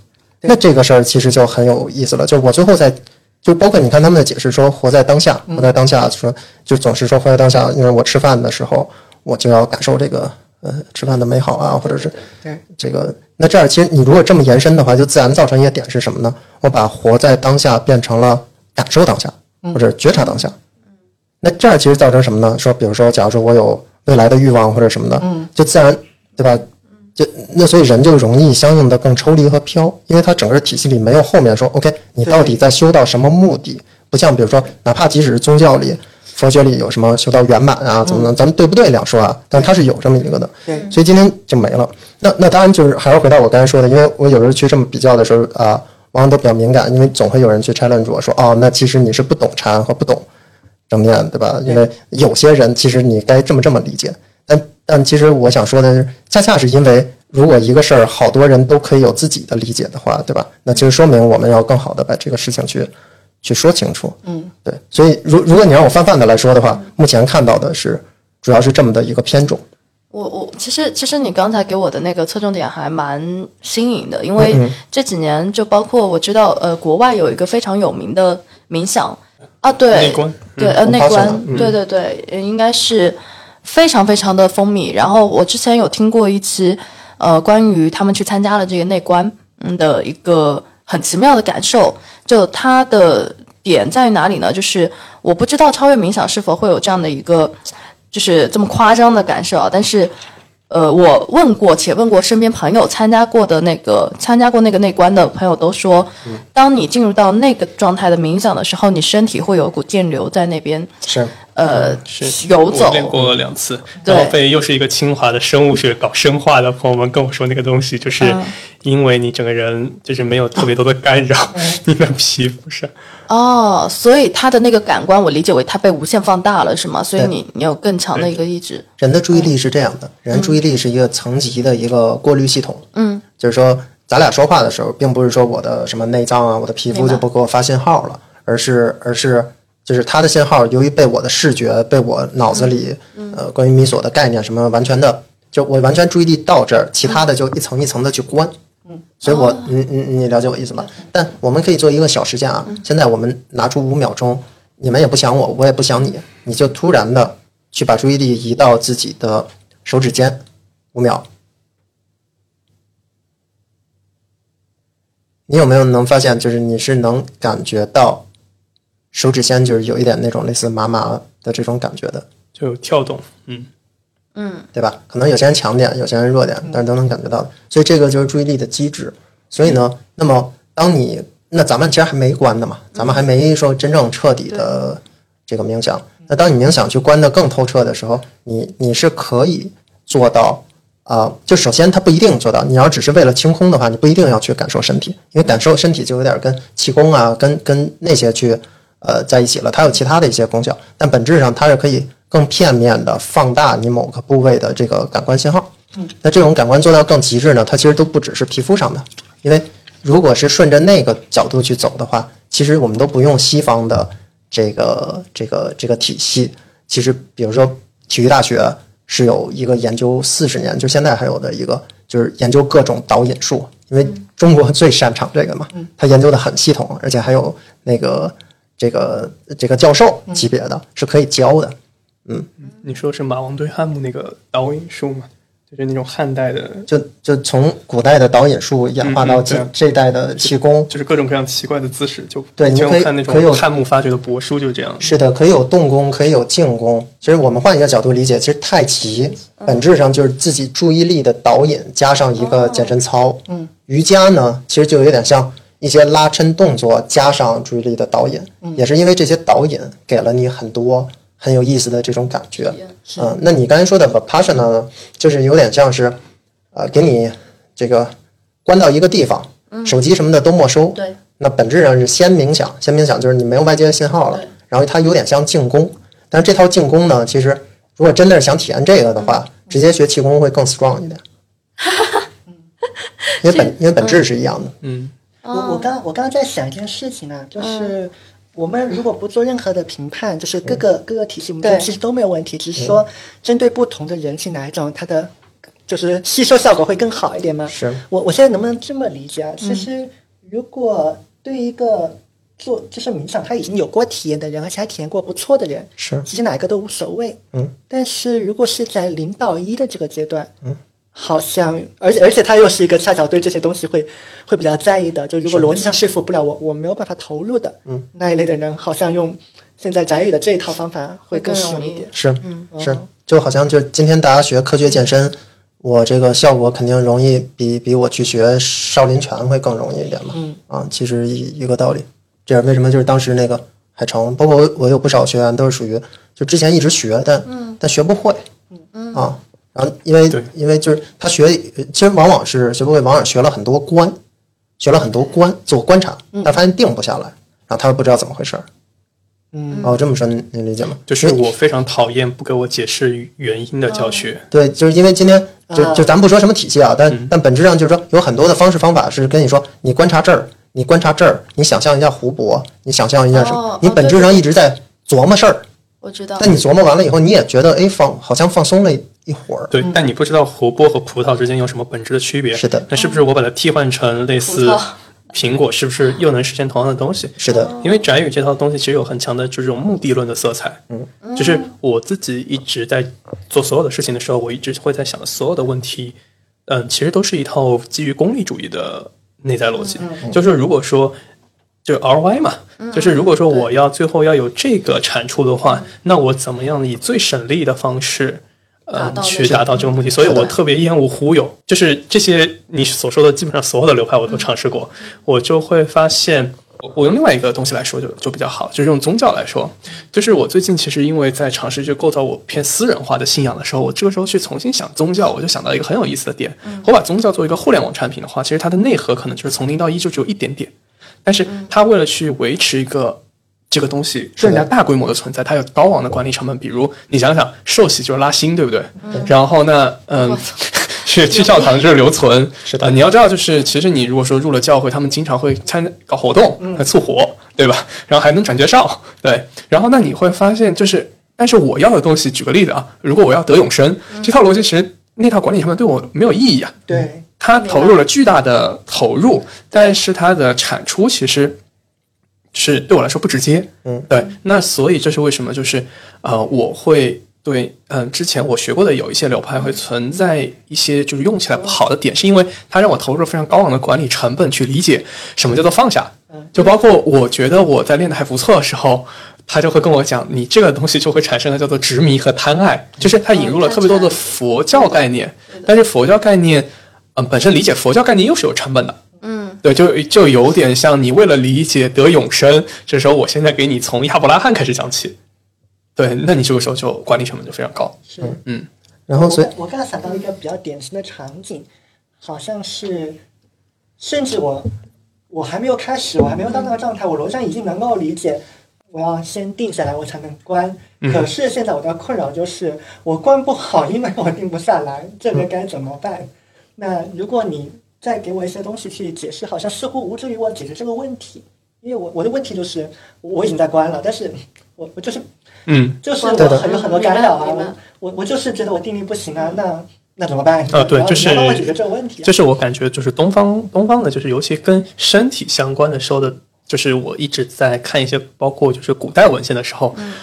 S3: 那这个事儿其实就很有意思了，就是我最后在，就包括你看他们的解释说活在当下，活在当下说就总是说活在当下，因为我吃饭的时候我就要感受这个呃吃饭的美好啊，或者是
S4: 对
S3: 这个。那这样其实你如果这么延伸的话，就自然造成一个点是什么呢？我把活在当下变成了感受当下，或者觉察当下。那这样其实造成什么呢？说，比如说，假如说我有未来的欲望或者什么的，就自然，对吧？就那所以人就容易相应的更抽离和飘，因为它整个体系里没有后面说，OK，你到底在修到什么目的？不像比如说，哪怕即使是宗教里、佛学里有什么修到圆满啊，怎么能咱们对不对两说啊？但它是有这么一个的，
S4: 对
S3: 所以今天就没了。那那当然就是还是回到我刚才说的，因为我有时候去这么比较的时候啊，往往都比较敏感，因为总会有人去 challenge 我说，哦，那其实你是不懂禅和不懂正念，对吧？因为有些人其实你该这么这么理解，但但其实我想说的是，恰恰是因为如果一个事儿好多人都可以有自己的理解的话，对吧？那其实说明我们要更好的把这个事情去去说清楚。嗯，对。所以如如果你让我泛泛的来说的话，目前看到的是主要是这么的一个偏重。
S1: 我我其实其实你刚才给我的那个侧重点还蛮新颖的，因为这几年就包括我知道呃国外有一个非常有名的冥想啊，对
S2: 内观
S1: 对呃内观，对对对，呃应该是非常非常的风靡。然后我之前有听过一期呃关于他们去参加了这个内观嗯的一个很奇妙的感受，就它的点在于哪里呢？就是我不知道超越冥想是否会有这样的一个。就是这么夸张的感受啊！但是，呃，我问过且问过身边朋友参加过的那个参加过那个内观的朋友都说，当你进入到那个状态的冥想的时候，你身体会有股电流在那边
S3: 是。
S1: 呃
S2: 是
S1: 游走
S2: 我。练过两次，
S1: 对
S2: 然后被又是一个清华的生物学搞生化的朋友们跟我说，那个东西就是
S1: 嗯。
S2: 因为你整个人就是没有特别多的干扰，[laughs] 你的皮肤上
S1: 哦，所以他的那个感官，我理解为他被无限放大了，是吗？所以你你有更强的一个意志。
S3: 人的注意力是这样的，人注意力是一个层级的一个过滤系统。
S1: 嗯，
S3: 就是说，咱俩说话的时候，并不是说我的什么内脏啊，我的皮肤就不给我发信号了，而是而是就是他的信号，由于被我的视觉、被我脑子里、呃关于米索的概念什么完全的，就我完全注意力到这儿，其他的就一层一层的去关。嗯，所以我你你你了解我意思吗？但我们可以做一个小实践啊。现在我们拿出五秒钟，你们也不想我，我也不想你，你就突然的去把注意力移到自己的手指尖，五秒。你有没有能发现，就是你是能感觉到手指尖就是有一点那种类似麻麻的这种感觉的，
S2: 就有跳动，嗯，
S3: 对吧？可能有些人强点，有些人弱点，但是都能感觉到的。所以这个就是注意力的机制。所以呢，那么当你那咱们其实还没关的嘛，咱们还没说真正彻底的这个冥想。那当你冥想去关的更透彻的时候，你你是可以做到啊、就首先它不一定做到。你要只是为了清空的话，你不一定要去感受身体，因为感受身体就有点跟气功啊，跟跟那些去呃在一起了。它有其他的一些功效，但本质上它是可以更片面的放大你某个部位的这个感官信号。那这种感官做到更极致呢，它其实都不只是皮肤上的，因为如果是顺着那个角度去走的话，其实我们都不用西方的这个这个这个体系。其实，比如说体育大学是有一个研究四十年，就现在还有的一个，就是研究各种导引术，因为中国最擅长这个嘛，他研究的很系统，而且还有那个这个这个教授级别的，是可以教的。
S2: 你说是马王堆汉墓那个导引术吗？就是那种汉代的，
S3: 就就从古代的导引术演化到这
S2: 嗯嗯对
S3: 这代的气功，
S2: 就是各种各样奇怪的姿势，就
S3: 对你可以可以有
S2: 种汉墓发掘的帛书就是这样。
S3: 是的，可以有动功，可以有静功。其实我们换一个角度理解，其实太极本质上就是自己注意力的导引加上一个健身操。嗯，瑜伽呢，其实就有点像一些拉伸动作加上注意力的导引，也是因为这些导引给了你很多很有意思的这种感觉。嗯，那你刚才说的 vipassana 呢，就是有点像是，呃，给你这个关到一个地方，手机什么的都没收。
S1: 对，
S3: 那本质上是先冥想，先冥想就是你没有外界的信号了，然后它有点像静功，但是这套静功呢，其实如果真的是想体验这个的话，直接学气功会更 strong 一点，[laughs] 因为本因为本质是一样的。
S2: 嗯，
S4: 我我刚我刚刚在想一件事情啊，就是我们如果不做任何的评判，就是各个各个体系，我们其实都没有问题，只是说针对不同的人群哪一种，它的就是吸收效果会更好一点吗？
S3: 是。
S4: 我我现在能不能这么理解啊？其实如果对于一个做就是冥想他已经有过体验的人，而且还体验过不错的人，
S3: 是。
S4: 其实哪一个都无所谓。
S3: 嗯，
S4: 但是如果是在零到一的这个阶段，
S3: 嗯，
S4: 好像，而且而且他又是一个恰巧对这些东西会会比较在意的，就如果逻辑上说服不了我，我没有办法投入的，嗯，那一类的人，好像用现在翟宇的这一套方法会更适用一点。
S3: 是是，就好像就今天大家学科学健身，我这个效果肯定容易比比我去学少林拳会更容易一点嘛。
S4: 嗯。
S3: 啊，其实一一个道理。这样为什么就是当时那个海城，包括我我有不少学员都是属于就之前一直学，但但学不会，嗯。啊，然后因为因为就是他学，其实往往是学不会，往往学了很多观，学了很多观做观察，但发现定不下来，然后他又不知道怎么回事儿。
S4: 嗯，
S3: 哦，这么说您您理解吗？
S2: 就是我非常讨厌不给我解释原因的教学。
S3: 对，就是因为今天就
S4: 啊
S3: 就咱不说什么体系啊，但但本质上就是说有很多的方式方法是跟你说，你观察这儿，你观察这儿，你想象一下湖泊，你想象一下什么
S1: 哦，
S3: 你本质上一直在琢磨事儿，
S1: 我知道。
S3: 但你琢磨完了以后，你也觉得哎放好像放松了一一会儿，
S2: 对，但你不知道湖泊和葡萄之间有什么本质的区别。
S3: 是的
S2: 那是不是我把它替换成类似苹果，是不是又能实现同样的东西？
S3: 是的，
S2: 因为翟宇这套东西其实有很强的这种目的论的色彩。嗯，就是我自己一直在做所有的事情的时候，我一直会在想的所有的问题，嗯，其实都是一套基于功利主义的内在逻辑。就是如果说。就是 ROI 嘛，就是如果说我要最后要有这个产出的话，那我怎么样以最省力的方式，嗯，
S1: 达到那
S2: 去达到这个目的？所以我特别厌恶忽悠，就是这些你所说的基本上所有的流派我都尝试过，我就会发现。我我用另外一个东西来说就就比较好，就是用宗教来说，就是我最近其实因为在尝试去构造我偏私人化的信仰的时候，我这个时候去重新想宗教，我就想到一个很有意思的点。我把宗教作为一个互联网产品的话，其实它的内核可能就是从零到一就只有一点点，但是它为了去维持一个这个东西更加大规模的存在，它有高昂的管理成本。比如你想想，受洗就是拉新，对不对？然后呢，嗯。去 [laughs] 去教堂就是留存，[laughs]
S3: 是的
S2: 呃你要知道，就是其实你如果说入了教会，他们经常会参搞活动来促活，对吧？然后还能转介绍，对。然后那你会发现，就是但是我要的东西，举个例子啊，如果我要得永生，这套逻辑其实那套管理成本对我没有意义啊。
S4: 对，
S2: 它投入了巨大的投入，但是它的产出其实是对我来说不直接。
S3: 嗯，
S2: 对。那所以这是为什么？就是呃，我会对嗯、之前我学过的有一些流派会存在一些就是用起来不好的点，是因为它让我投入了非常高昂的管理成本去理解什么叫做放下。就包括我觉得我在练的还不错的时候。他就会跟我讲，你这个东西就会产生了叫做执迷和贪爱，就是他引入了特别多的佛教概念，但是佛教概念，嗯，本身理解佛教概念又是有成本的，
S1: 嗯，
S2: 对，就就有点像你为了理解得永生，这时候我现在给你从亚伯拉罕开始讲起，对，那你这个时候就管理成本就非常高，
S4: 是。
S2: 嗯，
S3: 然后所以
S4: 我我刚才想到一个比较典型的场景，好像是，甚至我我还没有开始，我还没有到那个状态，我逻辑上已经能够理解，我要先定下来，我才能关。可是现在我的困扰就是，我关不好，因为我定不下来，这个该怎么办？那如果你再给我一些东西去解释，好像似乎无助于我解决这个问题，因为我我的问题就是我已经在关了，但是我我就是
S2: 嗯，
S4: 就是我很有很多干扰啊，我我我就是觉得我定力不行啊，那那怎么办？
S2: 啊对就是
S4: 帮我解决这个问题啊、
S2: 这是我感觉就是东方东方的，就是尤其跟身体相关的时候的，就是我一直在看一些包括就是古代文献的时候，唉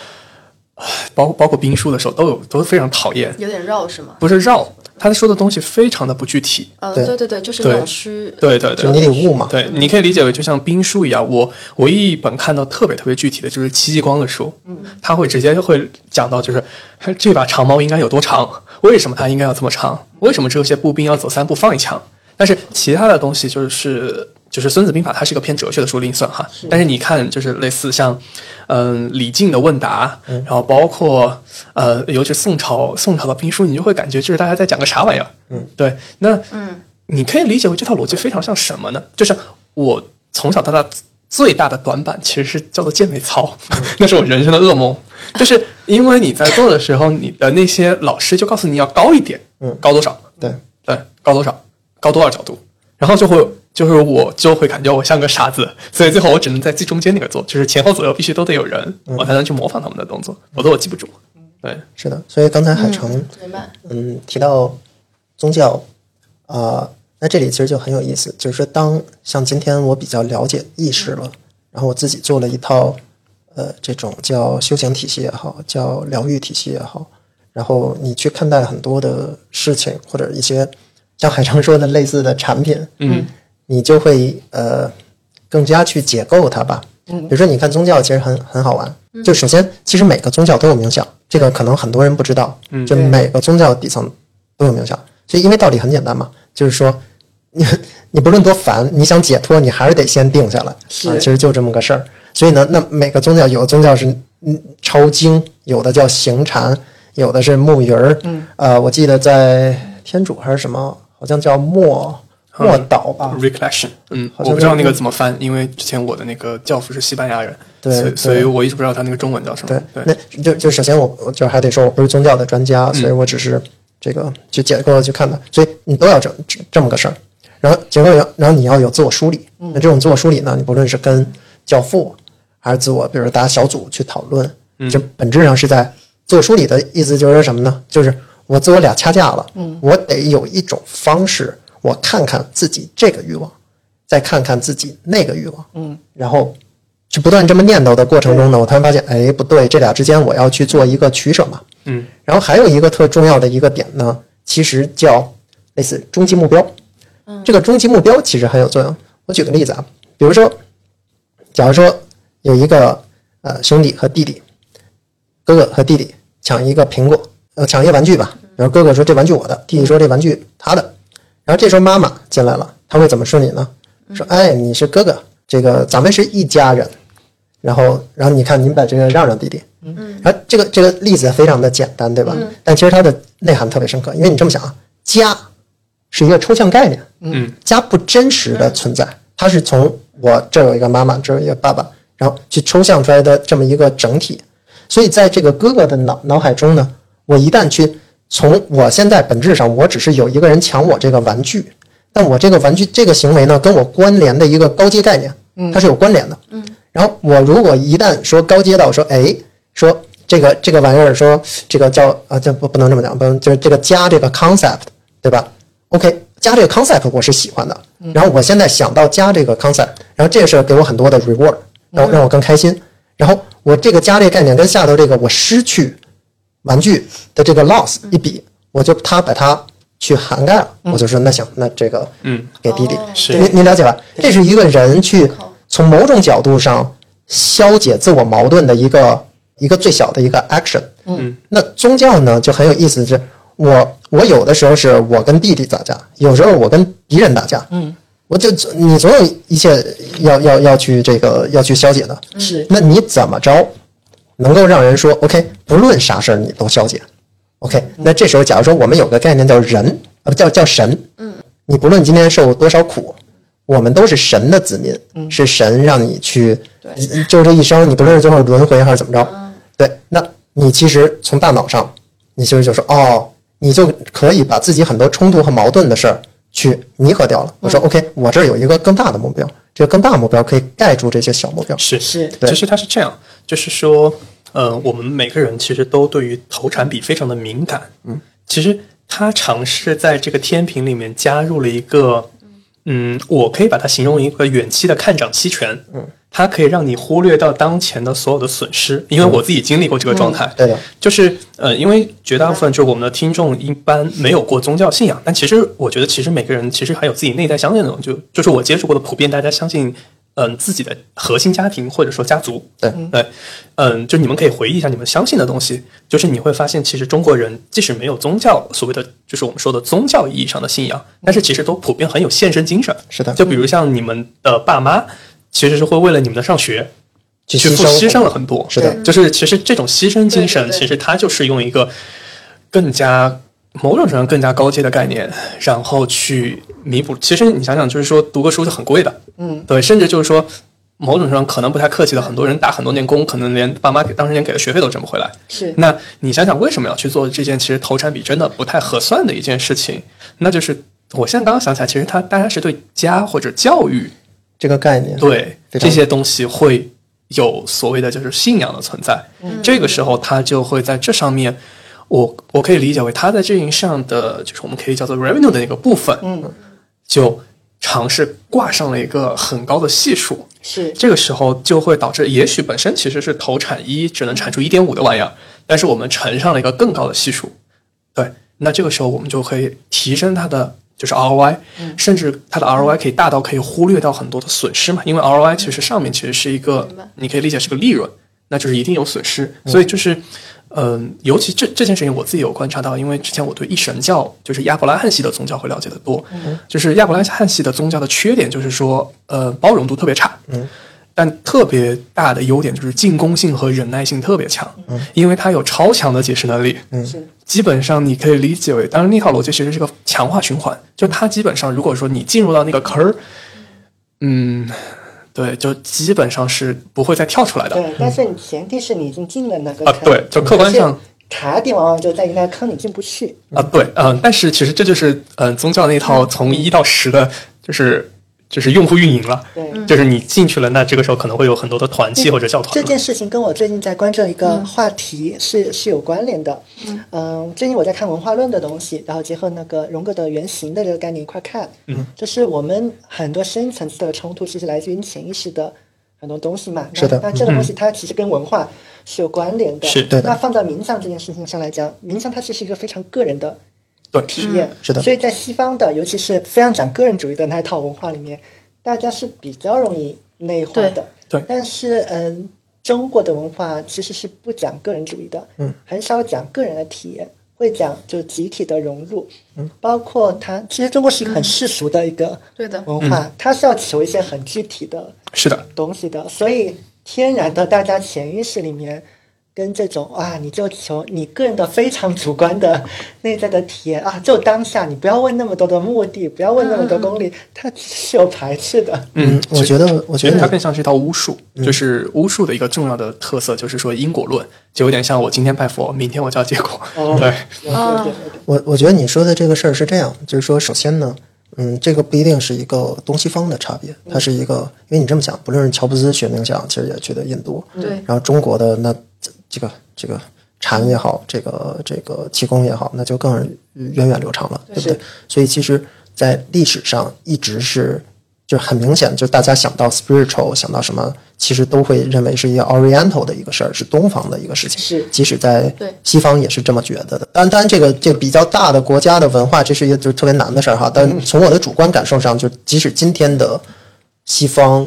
S2: 包包括兵书的时候都有都非常讨厌，
S1: 有点绕是吗？
S2: 不是绕，他说的东西非常的不具体，
S1: 呃，
S3: 对
S1: 对对对，就是
S2: 对
S1: 那种虚，
S2: 对对对
S3: 就你，得悟嘛，
S2: 对，你可以理解为就像兵书一样，我唯一一本看到特别特别具体的就是戚继光的书，嗯，他会直接会讲到，就是这把长矛应该有多长，为什么它应该要这么长，为什么这些步兵要走三步放一枪，但是其他的东西就是就是《孙子兵法》，它是一个偏哲学的书，另算哈。但是你看，就是类似像，嗯、李靖的问答，然后包括呃，尤其是宋朝宋朝的兵书，你就会感觉就是大家在讲个啥玩意儿。嗯，对。那
S1: 嗯，
S2: 你可以理解为这套逻辑非常像什么呢？就是我从小到大最大的短板其实是叫做健美操，[laughs] 那是我人生的噩梦。就是因为你在做的时候，你的那些老师就告诉你要高一点，
S3: 嗯
S2: 高多少？
S3: 对，
S2: 对，高多少？高多少角度？然后就会就是我就会感觉我像个傻子，所以最后我只能在最中间那个做，就是前后左右必须都得有人，我才能去模仿他们的动作，否则我记不住。对，
S3: 是的。所以刚才海城
S1: 明白。
S3: 嗯，提到宗教啊、那这里其实就很有意思，就是说，当像今天我比较了解意识了，然后我自己做了一套呃这种叫修行体系也好，叫疗愈体系也好，然后你去看待很多的事情或者一些像海城说的类似的产品，
S2: 嗯，
S3: 你就会呃更加去解构它吧。嗯，比如说你看宗教其实很很好玩，就首先其实每个宗教都有冥想，这个可能很多人不知道，
S2: 嗯。
S3: 就每个宗教底层都有冥想，所以因为道理很简单嘛，就是说你 [laughs] 你不论多烦，你想解脱，你还是得先定下来，
S4: 是。
S3: 啊，其实就这么个事儿。所以呢，那每个宗教有的宗教是嗯抄经，有的叫行禅，有的是木鱼儿。嗯，呃，我记得在天主还是什么，好像叫默默祷吧。
S2: Recollection，嗯，我不知道那个怎么翻，因为之前我的那个教父是西班牙人，
S3: 对对
S2: 所以我一直不知道他那个中文叫什么。，对，
S3: 那就就首先我我就还得说，我不是宗教的专家，
S2: 嗯
S3: 所以我只是这个去解构去看的，所以你都要这这这么个事儿。然后结构要，然后你要有自我梳理。
S2: 嗯
S3: 那这种自我梳理呢，你不论是跟教父，还是自我，比如大家小组去讨论，
S2: 嗯
S3: 这本质上是在自我梳理的意思就是什么呢？就是我自我俩掐架了，
S2: 嗯
S3: 我得有一种方式，我看看自己这个欲望，再看看自己那个欲望，嗯，然后去不断这么念叨的过程中呢，我突然发现，哎，不对，这俩之间我要去做一个取舍嘛。
S2: 嗯，
S3: 然后还有一个特重要的一个点呢，其实叫类似终极目标。嗯，这个终极目标其实很有作用。我举个例子啊，比如说，假如说有一个呃兄弟和弟弟，哥哥和弟弟抢一个苹果，呃，抢一个玩具吧。然后哥哥说这玩具我的，弟弟说这玩具他的。然后这时候妈妈进来了，他会怎么说你呢？说，哎，你是哥哥，这个咱们是一家人。然后，然后你看，您把这个让让弟弟，嗯，然后这个这个例子非常的简单，对吧？但其实它的内涵特别深刻，因为你这么想啊，家是一个抽象概念，
S2: 嗯，
S3: 家不真实的存在，它是从我这儿有一个妈妈，这儿有一个爸爸，然后去抽象出来的这么一个整体。所以在这个哥哥的脑脑海中呢，我一旦去从我现在本质上，我只是有一个人抢我这个玩具，但我这个玩具这个行为呢，跟我关联的一个高阶概念，它是有关联的。嗯，然后我如果一旦说高阶到说，哎，说这个这个玩意儿，说这个叫啊，这不不能这么讲，不能就是这个加这个 concept，对吧？OK，加这个 concept 我是喜欢的，然后我现在想到加这个 concept，然后这个事儿给我很多的 reward，让我让我更开心。然后我这个加这个概念跟下头这个我失去玩具的这个 loss 一比，我就他把它去涵盖了，我就说那行，那这个
S2: 嗯。
S3: 给弟弟，
S2: 是。
S3: 您您了解吧？这是一个人去从某种角度上消解自我矛盾的一个一个最小的一个 action。
S2: 嗯，
S3: 那宗教呢就很有意思，是我我有的时候是我跟弟弟打架，有时候我跟敌人打架。嗯，我就你总有一切要要要去这个要去消解的。
S4: 是。
S3: 那你怎么着能够让人说 OK，不论啥事儿你都消解？OK，那这时候假如说我们有个概念叫人，啊不叫叫神，嗯，你不论今天受多少苦，我们都是神的子民，嗯。是神让你去就这一生，你不论是最后轮回还是怎么着，对，那你其实从大脑上，你其实就说哦，你就可以把自己很多冲突和矛盾的事儿去弥合掉了。我说 OK，我这儿有一个更大的目标，这个更大的目标可以盖住这些小目标。
S2: 是。
S4: 是。
S3: 对。
S2: 其实它是这样，就是说，呃，我们每个人其实都对于投产比非常的敏感。嗯，其实他尝试在这个天平里面加入了一个，嗯，我可以把它形容一个远期的看涨期权。嗯，它可以让你忽略到当前的所有的损失，因为我自己经历过这个状态。
S3: 对的，
S2: 就是呃，因为绝大部分就是我们的听众一般没有过宗教信仰，但其实我觉得，其实每个人其实还有自己内在相信的东西，就就是我接触过的普遍，大家相信嗯、自己的核心家庭或者说家族，
S3: 对
S2: 对，嗯，就你们可以回忆一下你们相信的东西，就是你会发现，其实中国人即使没有宗教所谓的就是我们说的宗教意义上的信仰，但是其实都普遍很有献身精神。
S3: 是的
S2: 就比如像你们的爸妈，其实是会为了你们的上学。
S3: 去牺牲
S2: 去付牺牲了很多，
S3: 是的
S2: 就是其实这种牺牲精神，其实它就是用一个更加某种程度上更加高阶的概念，然后去弥补。其实你想想，就是说读个书是很贵的，嗯，对，甚至就是说某种上可能不太客气的，很多人打很多年工，可能连爸妈给当时连给的学费都挣不回来。
S4: 是
S2: 那你想想，为什么要去做这件其实投产比真的不太合算的一件事情？那就是我现在刚刚想起来，其实他大家是对家或者教育
S3: 这个概念。
S2: 对这些东西会有所谓的就是信仰的存在。嗯这个时候，他就会在这上面，我我可以理解为他在这一上的就是我们可以叫做 revenue 的那个部分，
S4: 嗯，
S2: 就尝试挂上了一个很高的系数。
S4: 是。
S2: 这个时候就会导致，也许本身其实是投产一只能产出一点五的玩意儿，但是我们乘上了一个更高的系数，对，那这个时候我们就可以提升它的就是 ROI，、甚至它的 ROI 可以大到可以忽略到很多的损失嘛，因为 ROI 其实上面其实是一个你可以理解是个利润，那就是一定有损失，所以就是。嗯，尤其这这件事情我自己有观察到，因为之前我对一神教，就是亚伯拉罕系的宗教会了解的多。就是亚伯拉罕系的宗教的缺点就是说，呃，包容度特别差。嗯，但特别大的优点就是进攻性和忍耐性特别强。嗯，因为它有超强的解释能力。嗯，基本上你可以理解为，当然那套逻辑其实是个强化循环，就它基本上如果说你进入到那个坑儿，嗯，对，就基本上是不会再跳出来的。
S4: 对，但是你前提是你已经进了那个
S2: 啊对就客观上
S4: 卡点往往就在于那个坑里进不去。
S2: 啊，对，嗯、但是其实这就是嗯、呃宗教那套从一到十的，就是就是用户运营了，
S4: 对，
S2: 就是你进去了，那这个时候可能会有很多的团契或者教团。
S4: 这件事情跟我最近在关注的一个话题是、是有关联的。嗯、最近我在看文化论的东西，然后结合那个荣格的原型的这个概念一块看。嗯，就是我们很多深层次的冲突，其实来自于潜意识的很多东西嘛。那
S3: 是的
S4: 那这个东西它其实跟文化是有关联的。
S2: 是
S3: 对的
S4: 那放到冥想这件事情上来讲，冥想它其实是一个非常个人的
S2: 对。
S4: 体验。
S3: 是的。
S4: 所以在西方的，尤其是非常讲个人主义的那一套文化里面，大家是比较容易内化的。
S2: 对。对。
S4: 但是嗯，中国的文化其实是不讲个人主义的，嗯，很少讲个人的体验，会讲就集体的融入，嗯，包括它其实中国是一个很世俗的一个
S1: 对的。
S4: 文化，它是要求一些很具体的
S2: 是的，
S4: 东西的，所以天然的大家潜意识里面跟这种啊，你就求你个人的非常主观的内在的体验啊，就当下，你不要问那么多的目的，不要问那么多功利，它是有排斥的。
S2: 嗯，
S3: 我觉得，我觉得
S2: 它更像是一套巫术，就是巫术的一个重要的特色，就是说因果论，就有点像我今天拜佛，明天我就要结果。
S4: 哦。[laughs]
S2: 对，
S3: 我我觉得你说的这个事儿是这样，就是说，首先呢，嗯，这个不一定是一个东西方的差别，它是一个，因为你这么想，不论是乔布斯学冥想，其实也去的印度，
S1: 对。
S3: 然后中国的那这这个这个禅也好，这个这个气功也好，那就更源远流长了，对不对？所以其实，在历史上一直是。就很明显，就大家想到 spiritual，想到什么，其实都会认为是一个 Oriental 的一个事儿，是东方的一个事情。
S4: 是
S3: 即使在西方也是这么觉得的。当然，当然这个这个比较大的国家的文化，这是一个就是特别难的事儿哈。但从我的主观感受上，就即使今天的西方，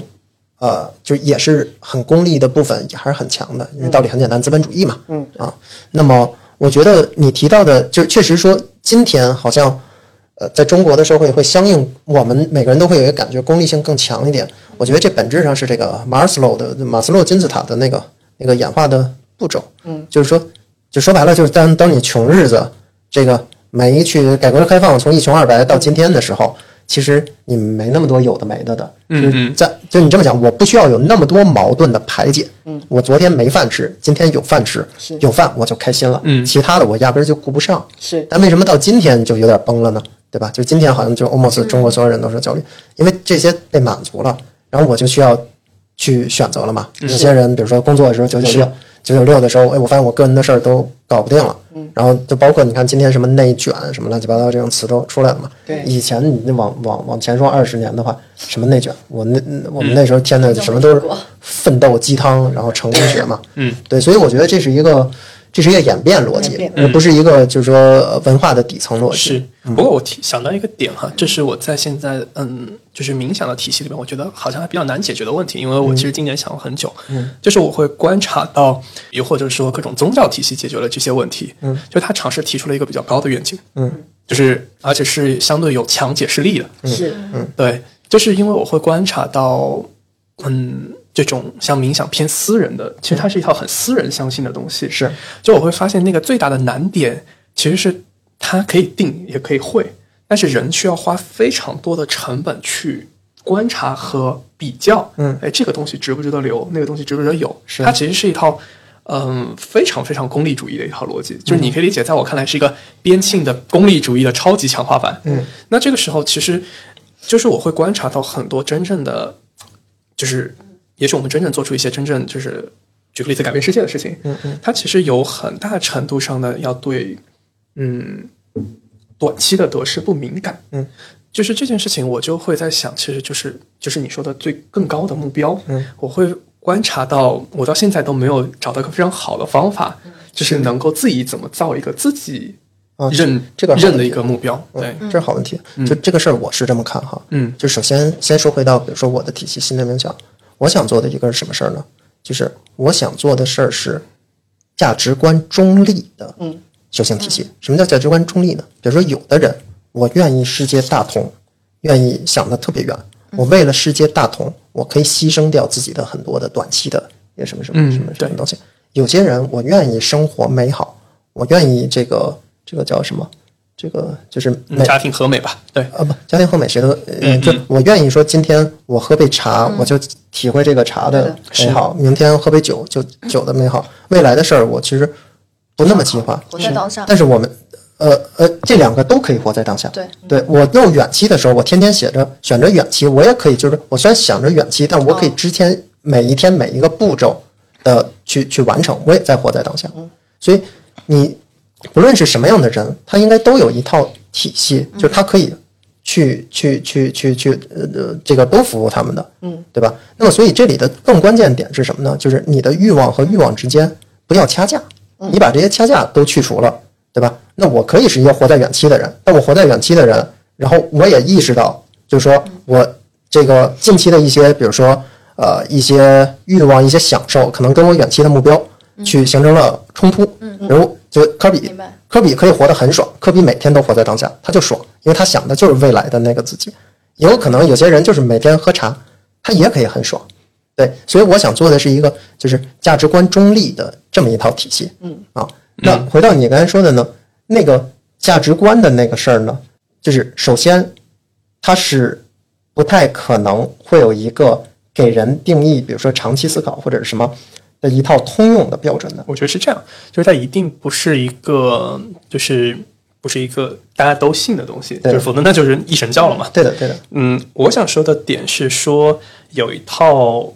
S3: 呃，就也是很功利的部分也还是很强的，因为道理很简单，资本主义嘛。
S4: 嗯
S3: 啊，那么我觉得你提到的，就确实说今天好像。呃，在中国的社会会相应，我们每个人都会有一个感觉，功利性更强一点。我觉得这本质上是这个马斯洛的马斯洛金字塔的那个那个演化的步骤。
S4: 嗯，
S3: 就是说，就说白了，就是当当你穷日子这个没去改革开放，从一穷二白到今天的时候，其实你没那么多有的没的的。
S2: 嗯嗯
S3: 在就你这么讲，我不需要有那么多矛盾的排解。嗯，我昨天没饭吃，今天有饭吃，有饭我就开心了。
S2: 嗯
S3: 其他的我压根儿就顾不上。
S4: 是
S3: 但为什么到今天就有点崩了呢？对吧？就今天好像就 almost 中国所有人都是焦虑，因为这些被满足了，然后我就需要去选择了嘛。有些人比如说工作的时候九九六，九九六的时候，哎，我发现我个人的事儿都搞不定了。然后就包括你看今天什么内卷什么乱七八糟这种词都出来了嘛。
S4: 对
S3: 以前你往往往前说二十年的话，什么内卷，我那我们那时候天呐，什么都是奋斗鸡汤，然后成功学嘛。
S2: 嗯，
S3: 对，所以我觉得这是一个。这是一个演变逻辑，而不是一个就是说呃文化的底层逻辑。
S2: 是，不过我提想到一个点哈，这是我在现在嗯，就是冥想的体系里面，我觉得好像还比较难解决的问题，因为我其实今年想了很久，嗯，就是我会观察到，又或者说各种宗教体系解决了这些问题，嗯，就他尝试提出了一个比较高的愿景，
S3: 嗯，
S2: 就是而且是相对有强解释力的，
S4: 是。嗯。
S2: 对，就是因为我会观察到，嗯，这种像冥想偏私人的，其实它是一套很私人相信的东西。
S3: 是，
S2: 就我会发现那个最大的难点其实是它可以定也可以会，但是人需要花非常多的成本去观察和比较。
S3: 嗯，
S2: 哎，这个东西值不值得留？那个东西值不值得有？
S3: 是
S2: 它其实是一套。嗯，非常非常功利主义的一套逻辑，就是你可以理解，在我看来是一个边沁的功利主义的超级强化版。
S3: 嗯，
S2: 那这个时候其实就是我会观察到很多真正的，就是也许我们真正做出一些真正就是举个例子改变世界的事情，
S3: 嗯嗯，
S2: 它其实有很大程度上的要对嗯短期的得失不敏感，
S3: 嗯，
S2: 就是这件事情我就会在想，其实就是就是你说的最更高的目标，
S3: 嗯，
S2: 我会观察到我到现在都没有找到一个非常好的方法就是能够自己怎么造一个自己
S3: 啊，
S2: 认
S3: 这个
S2: 认的一个目标。对，
S3: 这是好问题。就这个事儿，我是这么看哈。
S2: 嗯，
S3: 就首先先说回到，比如说我的体系心灵冥想，我想做的一个是什么事儿呢？就是我想做的事儿是价值观中立的
S4: 嗯
S3: 修行体系。什么叫价值观中立呢？比如说，有的人我愿意世界大同，愿意想的特别远，我为了世界大同，我可以牺牲掉自己的很多的短期的也什么什么
S2: 嗯
S3: 什么什
S2: 对
S3: 么东西。有些人我愿意生活美好，我愿意这个这个叫什么？这个就是
S2: 家庭和美吧。对，
S3: 啊不，家庭和美谁都，呃
S2: 嗯
S3: 就我愿意说，今天我喝杯茶，我就体会这个茶的美好；明天喝杯酒，就酒的美好。未来的事儿，我其实不那么计划，
S1: 活在当下。
S3: 但是我们，呃呃，这两个都可以活在当下。
S1: 对，
S3: 对我用远期的时候，我天天写着选择远期，我也可以，就是我虽然想着远期，但我可以之前每一天每一个步骤的去去完成，我也在活在当下。所以你不论是什么样的人，他应该都有一套体系，就是他可以去去去去去呃呃这个都服务他们的，嗯，对吧？那么所以这里的更关键点是什么呢？就是你的欲望和欲望之间不要掐架，你把这些掐架都去除了，对吧？那我可以是一个活在远期的人，但我活在远期的人，然后我也意识到，就是说我这个近期的一些，比如说呃一些欲望、一些享受，可能跟我远期的目标去形成了冲突。嗯，比如就科比
S1: 明白，
S3: 科比可以活得很爽，科比每天都活在当下，他就爽，因为他想的就是未来的那个自己。也有可能有些人就是每天喝茶，他也可以很爽。对，所以我想做的是一个就是价值观中立的这么一套体系。嗯啊，那回到你刚才说的呢，那个价值观的那个事儿呢，就是首先它是不太可能会有一个给人定义，比如说长期思考或者是什么的一套通用的标准呢。
S2: 我觉得是这样，就是它一定不是一个，就是不是一个大家都信的东西，
S3: 对
S2: 就是否则那就是一神教了嘛。
S3: 对的，对的，
S2: 嗯，我想说的点是说，有一套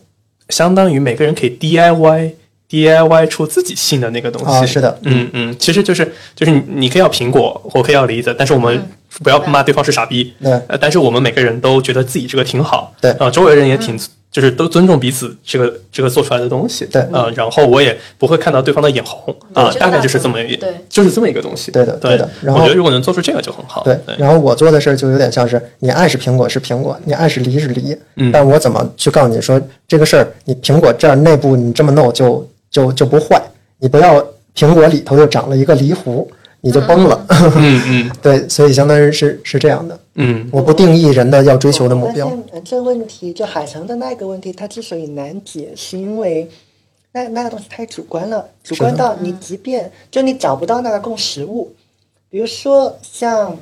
S2: 相当于每个人可以 DIY DIY 出自己信的那个东西。
S3: 啊是的
S2: 嗯嗯，其实就是就是你你可以要苹果，我可以要梨子，但是我们不要骂对方是傻逼。
S3: 对
S2: 呃，但是我们每个人都觉得自己这个挺好。
S3: 对
S2: 啊、周围人也挺。就是都尊重彼此这个这个做出来的东西，
S3: 对。
S2: 呃，然后我也不会看到对方的眼红。啊、
S1: 这个
S2: 大概就是这么一，
S1: 对。
S2: 就是这么一个东西，
S3: 对的
S2: 对
S3: 对的。然后
S2: 我觉得如果能做出这个就很好，
S3: 对。然后我做的事儿就有点像是，你爱是苹果是苹果，你爱是梨是梨，
S2: 嗯。
S3: 但我怎么去告诉你说这个事儿，你苹果这儿内部你这么弄就就就不坏，你不要苹果里头又长了一个梨核，你就崩了。
S2: 嗯嗯。[laughs]
S3: 对，所以相当于是是这样的，
S2: 嗯。
S3: 我不定义人的要追求的目标。
S4: 这个问题，就海城的那个问题，它之所以难解，是因为那那个东西太主观了，主观到你即便就你找不到那个共识物，比如说像，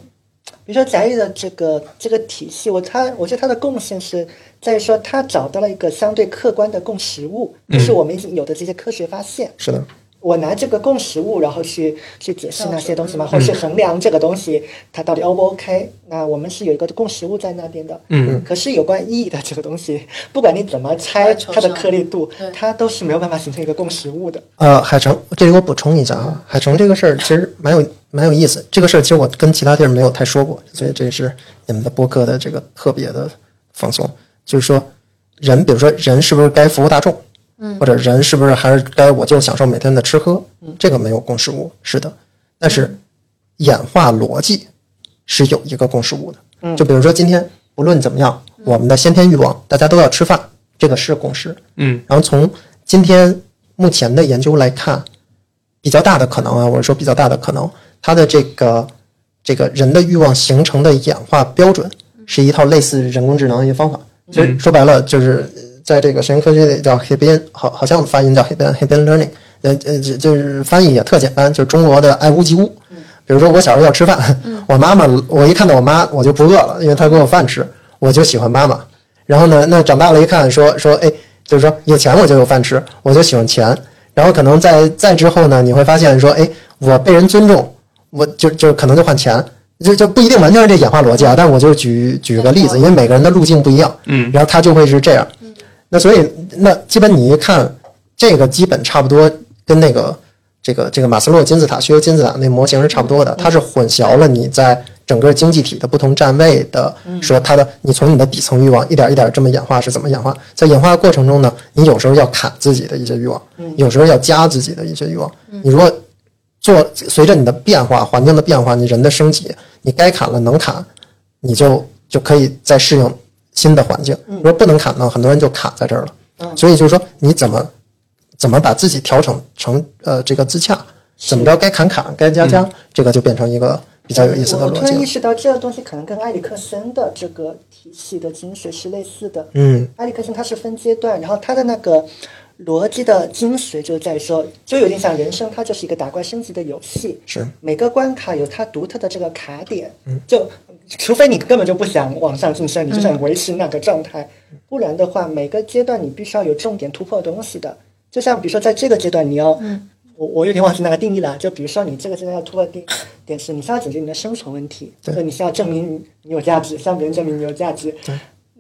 S4: 比如说翟玉的这个这个体系，我他我觉得他的贡献是在于说他找到了一个相对客观的共识物，就是我们已经有的这些科学发现。
S3: 是的，
S4: 我拿这个共识物，然后去去解释那些东西嘛，或者去衡量这个东西它到底 O 不 OK？那我们是有一个共识物在那边的。
S2: 嗯，
S4: 可是有关意义的这个东西，不管你怎么猜它的颗粒度，它都是没有办法形成一个共识物的。
S3: 呃，海城，这里我补充一下啊，海城这个事儿其实蛮有蛮有意思。这个事儿其实我跟其他地儿没有太说过，所以这是你们的播客的这个特别的放松。就是说，人，比如说人是不是该服务大众，嗯，或者人是不是还是该我就享受每天的吃喝，这个没有共识物，是的。但是演化逻辑是有一个共识物的，就比如说今天不论怎么样，我们的先天欲望，大家都要吃饭，这个是共识。
S2: 嗯。
S3: 然后从今天目前的研究来看，比较大的可能啊，我是说比较大的可能，它的这个这个人的欲望形成的演化标准是一套类似人工智能的一个方法。其实说白了，就是在这个神经科学里叫 Hebbian，好好像发音叫 Hebbian Hebbian Learning，呃呃，就就是翻译也特简单，就是中国的爱屋及乌。比如说我小时候要吃饭，我妈妈我一看到我妈我就不饿了，因为她给我饭吃，我就喜欢妈妈。然后呢，那长大了一看说说，哎，就是说有钱我就有饭吃，我就喜欢钱。然后可能在再之后呢，你会发现说，哎，我被人尊重，我就就可能就换钱，就就不一定完全是这演化逻辑啊。但我就举举个例子，因为每个人的路径不一样，
S2: 嗯
S3: 然后他就会是这样。那所以那基本你一看这个基本差不多跟那个这个这个马斯洛金字塔需求金字塔那模型是差不多的，它是混淆了你在整个经济体的不同站位的，说它的你从你的底层欲望一点一点这么演化是怎么演化，在演化过程中呢，你有时候要砍自己的一些欲望，有时候要加自己的一些欲望。你如果做随着你的变化、环境的变化，你人的升级，你该砍了能砍，你就就可以再适应新的环境。如果不能砍呢，很多人就卡在这儿了。所以就是说，你怎么怎么把自己调整成呃这个自洽，怎么着该砍砍，该加加，这个就变成一个比较有意思的
S4: 我突然意。识到，这个东西可能跟埃里克森的这个体系的精髓是类似的。
S3: 嗯，
S4: 埃里克森他是分阶段，然后他的那个逻辑的精髓就在于说，就有点像人生，它就是一个打怪升级的游戏。
S3: 是
S4: 每个关卡有它独特的这个卡点，嗯就除非你根本就不想往上晋升，你就想维持那个状态，不然的话，每个阶段你必须要有重点突破的东西的。就像比如说在这个阶段，你要，我我有点忘记那个定义了。就比如说你这个阶段要突破第点点是，你是要解决你的生存问题，
S3: 这
S4: 个你是要证明你你有价值，向别人证明你有价值。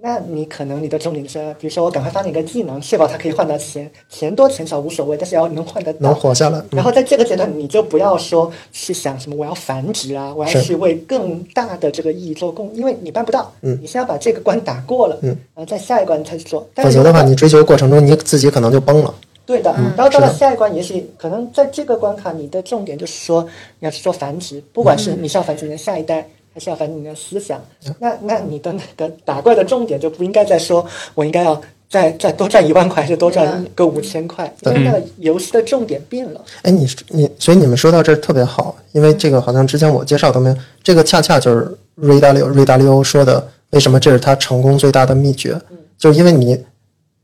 S4: 那你可能你的重点是，比如说我赶快发展一个技能，确保它可以换到钱，钱多钱少无所谓，但是要能换得到。
S3: 能活下来。嗯
S4: 然后在这个阶段，你就不要说去想什么我要繁殖啊，我要去为更大的这个意义做贡，因为你办不到。
S3: 嗯
S4: 你先要把这个关打过了，
S3: 嗯，
S4: 然后在下一关再去做。
S3: 否则的话，你追求过程中，你自己可能就崩了。
S4: 对的，然后到了下一关，也许可能在这个关卡，你的重点就是说你要去做繁殖，不管是你是要繁殖你的下一代，还是要反映你的思想。那那你的那个打怪的重点就不应该再说我应该要再再多赚一万块，还是多赚个五千块，因为那个游戏的重点变了。
S3: 哎，你你，所以你们说到这儿特别好，因为这个好像之前我介绍都没有，这个恰恰就是瑞达利瑞达利欧说的，为什么这是他成功最大的秘诀，就是因为你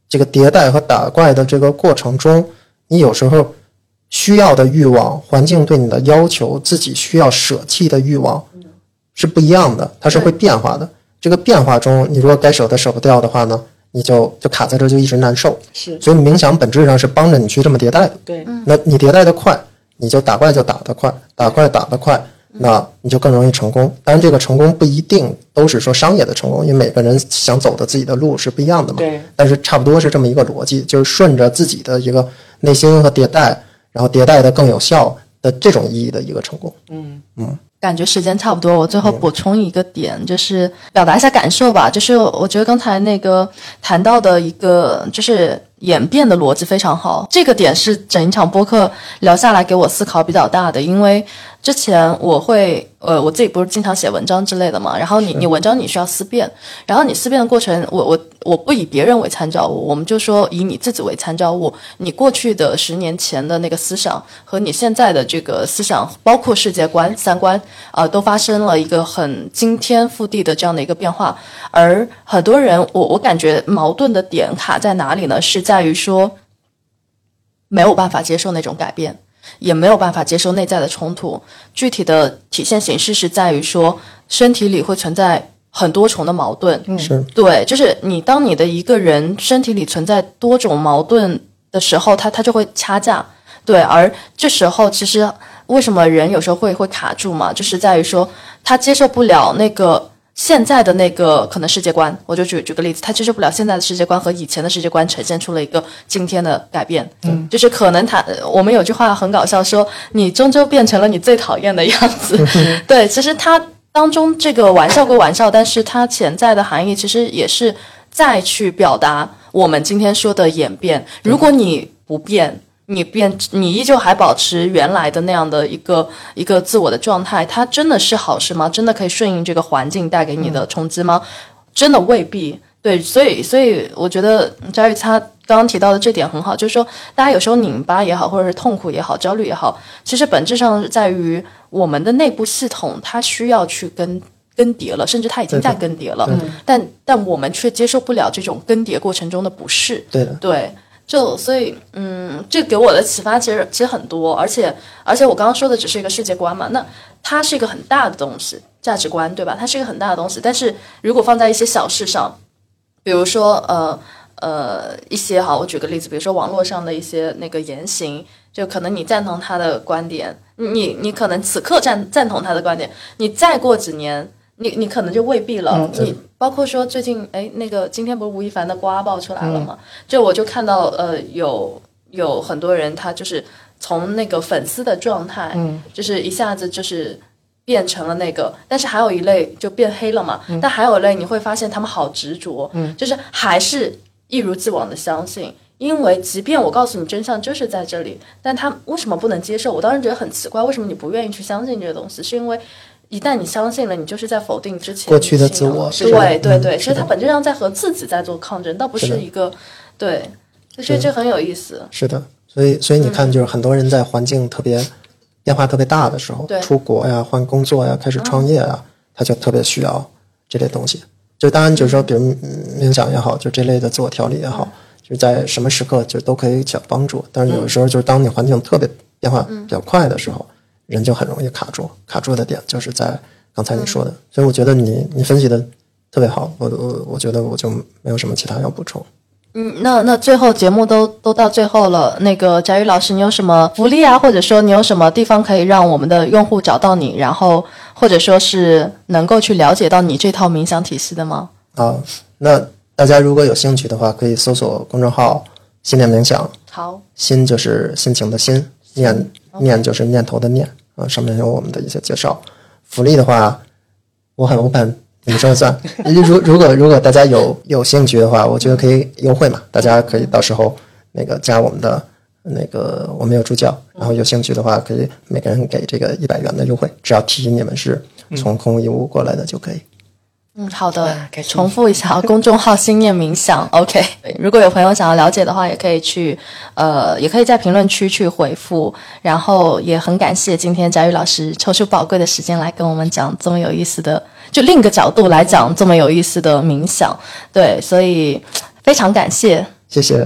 S3: 这个迭代和打怪的这个过程中，你有时候需要的欲望、环境对你的要求、自己需要舍弃的欲望是不一样的，它是会变化的。这个变化中，你如果该舍的舍不掉的话呢，你就就卡在这儿，就一直难受。
S4: 是
S3: 所以冥想本质上是帮着你去这么迭代的。
S4: 对，
S3: 那你迭代的快，你就打怪就打得快，打怪打得快，那你就更容易成功。当然，这个成功不一定都是说商业的成功，因为每个人想走的自己的路是不一样的嘛。
S4: 对。
S3: 但是差不多是这么一个逻辑，就是顺着自己的一个内心和迭代，然后迭代的更有效的这种意义的一个成功。
S4: 嗯嗯，
S1: 感觉时间差不多，我最后补充一个点，就是表达一下感受吧。就是我觉得刚才那个谈到的一个，就是演变的逻辑非常好。这个点是整一场播客聊下来给我思考比较大的，因为之前我会呃我自己不是经常写文章之类的嘛，然后你你文章你需要思辨，然后你思辨的过程，我我我不以别人为参照物，我们就说以你自己为参照物，你过去的十年前的那个思想和你现在的这个思想，包括世界观、三观，呃，都发生了一个很惊天覆地的这样的一个变化。而很多人，我我感觉矛盾的点卡在哪里呢？是在于说没有办法接受那种改变。也没有办法接受内在的冲突，具体的体现形式是在于说，身体里会存在很多重的矛盾，
S3: 是。
S1: 对，就是你当你的一个人身体里存在多种矛盾的时候，他他就会掐架。对，而这时候其实为什么人有时候会会卡住嘛，就是在于说他接受不了那个现在的那个可能世界观。我就举举个例子，他接受不了现在的世界观和以前的世界观呈现出了一个今天的改变。嗯，就是可能他我们有句话很搞笑，说你终究变成了你最讨厌的样子。[laughs] 对，其实他当中这个玩笑归玩笑，但是它潜在的含义其实也是再去表达我们今天说的演变。如果你不变，你变，你依旧还保持原来的那样的一个一个自我的状态，它真的是好事吗？真的可以顺应这个环境带给你的冲击吗？真的未必。对，所以所以我觉得佳玉他刚刚提到的这点很好，就是说大家有时候拧巴也好，或者是痛苦也好，焦虑也好，其实本质上是在于我们的内部系统它需要去更更迭了，甚至它已经在更迭了，但但我们却接受不了这种更迭过程中的不适。
S3: 对的，
S1: 对，就所以，嗯，这给我的启发其实其实很多，而且而且我刚刚说的只是一个世界观嘛，那它是一个很大的东西，价值观，对吧？它是一个很大的东西，但是如果放在一些小事上，比如说呃呃一些好，我举个例子，比如说网络上的一些那个言行，就可能你赞同他的观点，你你可能此刻赞赞同他的观点，你再过几年。你你可能就未必了，你包括说最近哎，那个今天不是吴亦凡的瓜爆出来了吗？就我就看到呃有有很多人他就是从那个粉丝的状态，就是一下子就是变成了那个，但是还有一类就变黑了嘛。但还有一类你会发现他们好执着，就是还是一如既往的相信，因为即便我告诉你真相就是在这里，但他为什么不能接受？我当时觉得很奇怪，为什么你不愿意去相信这个东西？是因为一旦你相信了，你就是在否定之前
S3: 过去的自我
S1: 对对对，
S3: 嗯
S1: 其实它本质上在和自己在做抗争，倒不
S3: 是
S1: 一个对，就觉得这很有意思。
S3: 是的，所以所以你看，就是很多人在环境特别变化特别大的时候，出国呀、换工作呀、开始创业呀，他就特别需要这类东西。就当然就是说，比如嗯冥想也好，就这类的自我调理也好，就是在什么时刻就都可以起到帮助。但是有的时候，就是当你环境特别变化比较快的时候，人就很容易卡住。卡住的点就是在刚才你说的，所以我觉得你你分析的特别好，我我我觉得我就没有什么其他要补充。
S1: 嗯，那那最后节目都都到最后了，那个翟宇老师，你有什么福利啊，或者说你有什么地方可以让我们的用户找到你，然后或者说是能够去了解到你这套冥想体系的吗？
S3: 啊，那大家如果有兴趣的话，可以搜索公众号“心念冥想
S1: 好，”，
S3: 心就是心情的心，念念就是念头的念啊，上面有我们的一些介绍。福利的话，我很 open，你们说了算。如 [laughs] 如果如果大家有有兴趣的话，我觉得可以优惠嘛，大家可以到时候那个加我们的那个我们有助教，然后有兴趣的话，可以每个人给这个一百元的优惠，只要提你们是从空无一物过来的就可以。
S1: 嗯，好的重复一下啊，[laughs] 公众号“心念冥想 ”，OK。如果有朋友想要了解的话，也可以去，呃，也可以在评论区去回复。然后也很感谢今天佳宇老师抽出宝贵的时间来跟我们讲这么有意思的，就另一个角度来讲这么有意思的冥想。对，所以非常感谢。
S3: 谢谢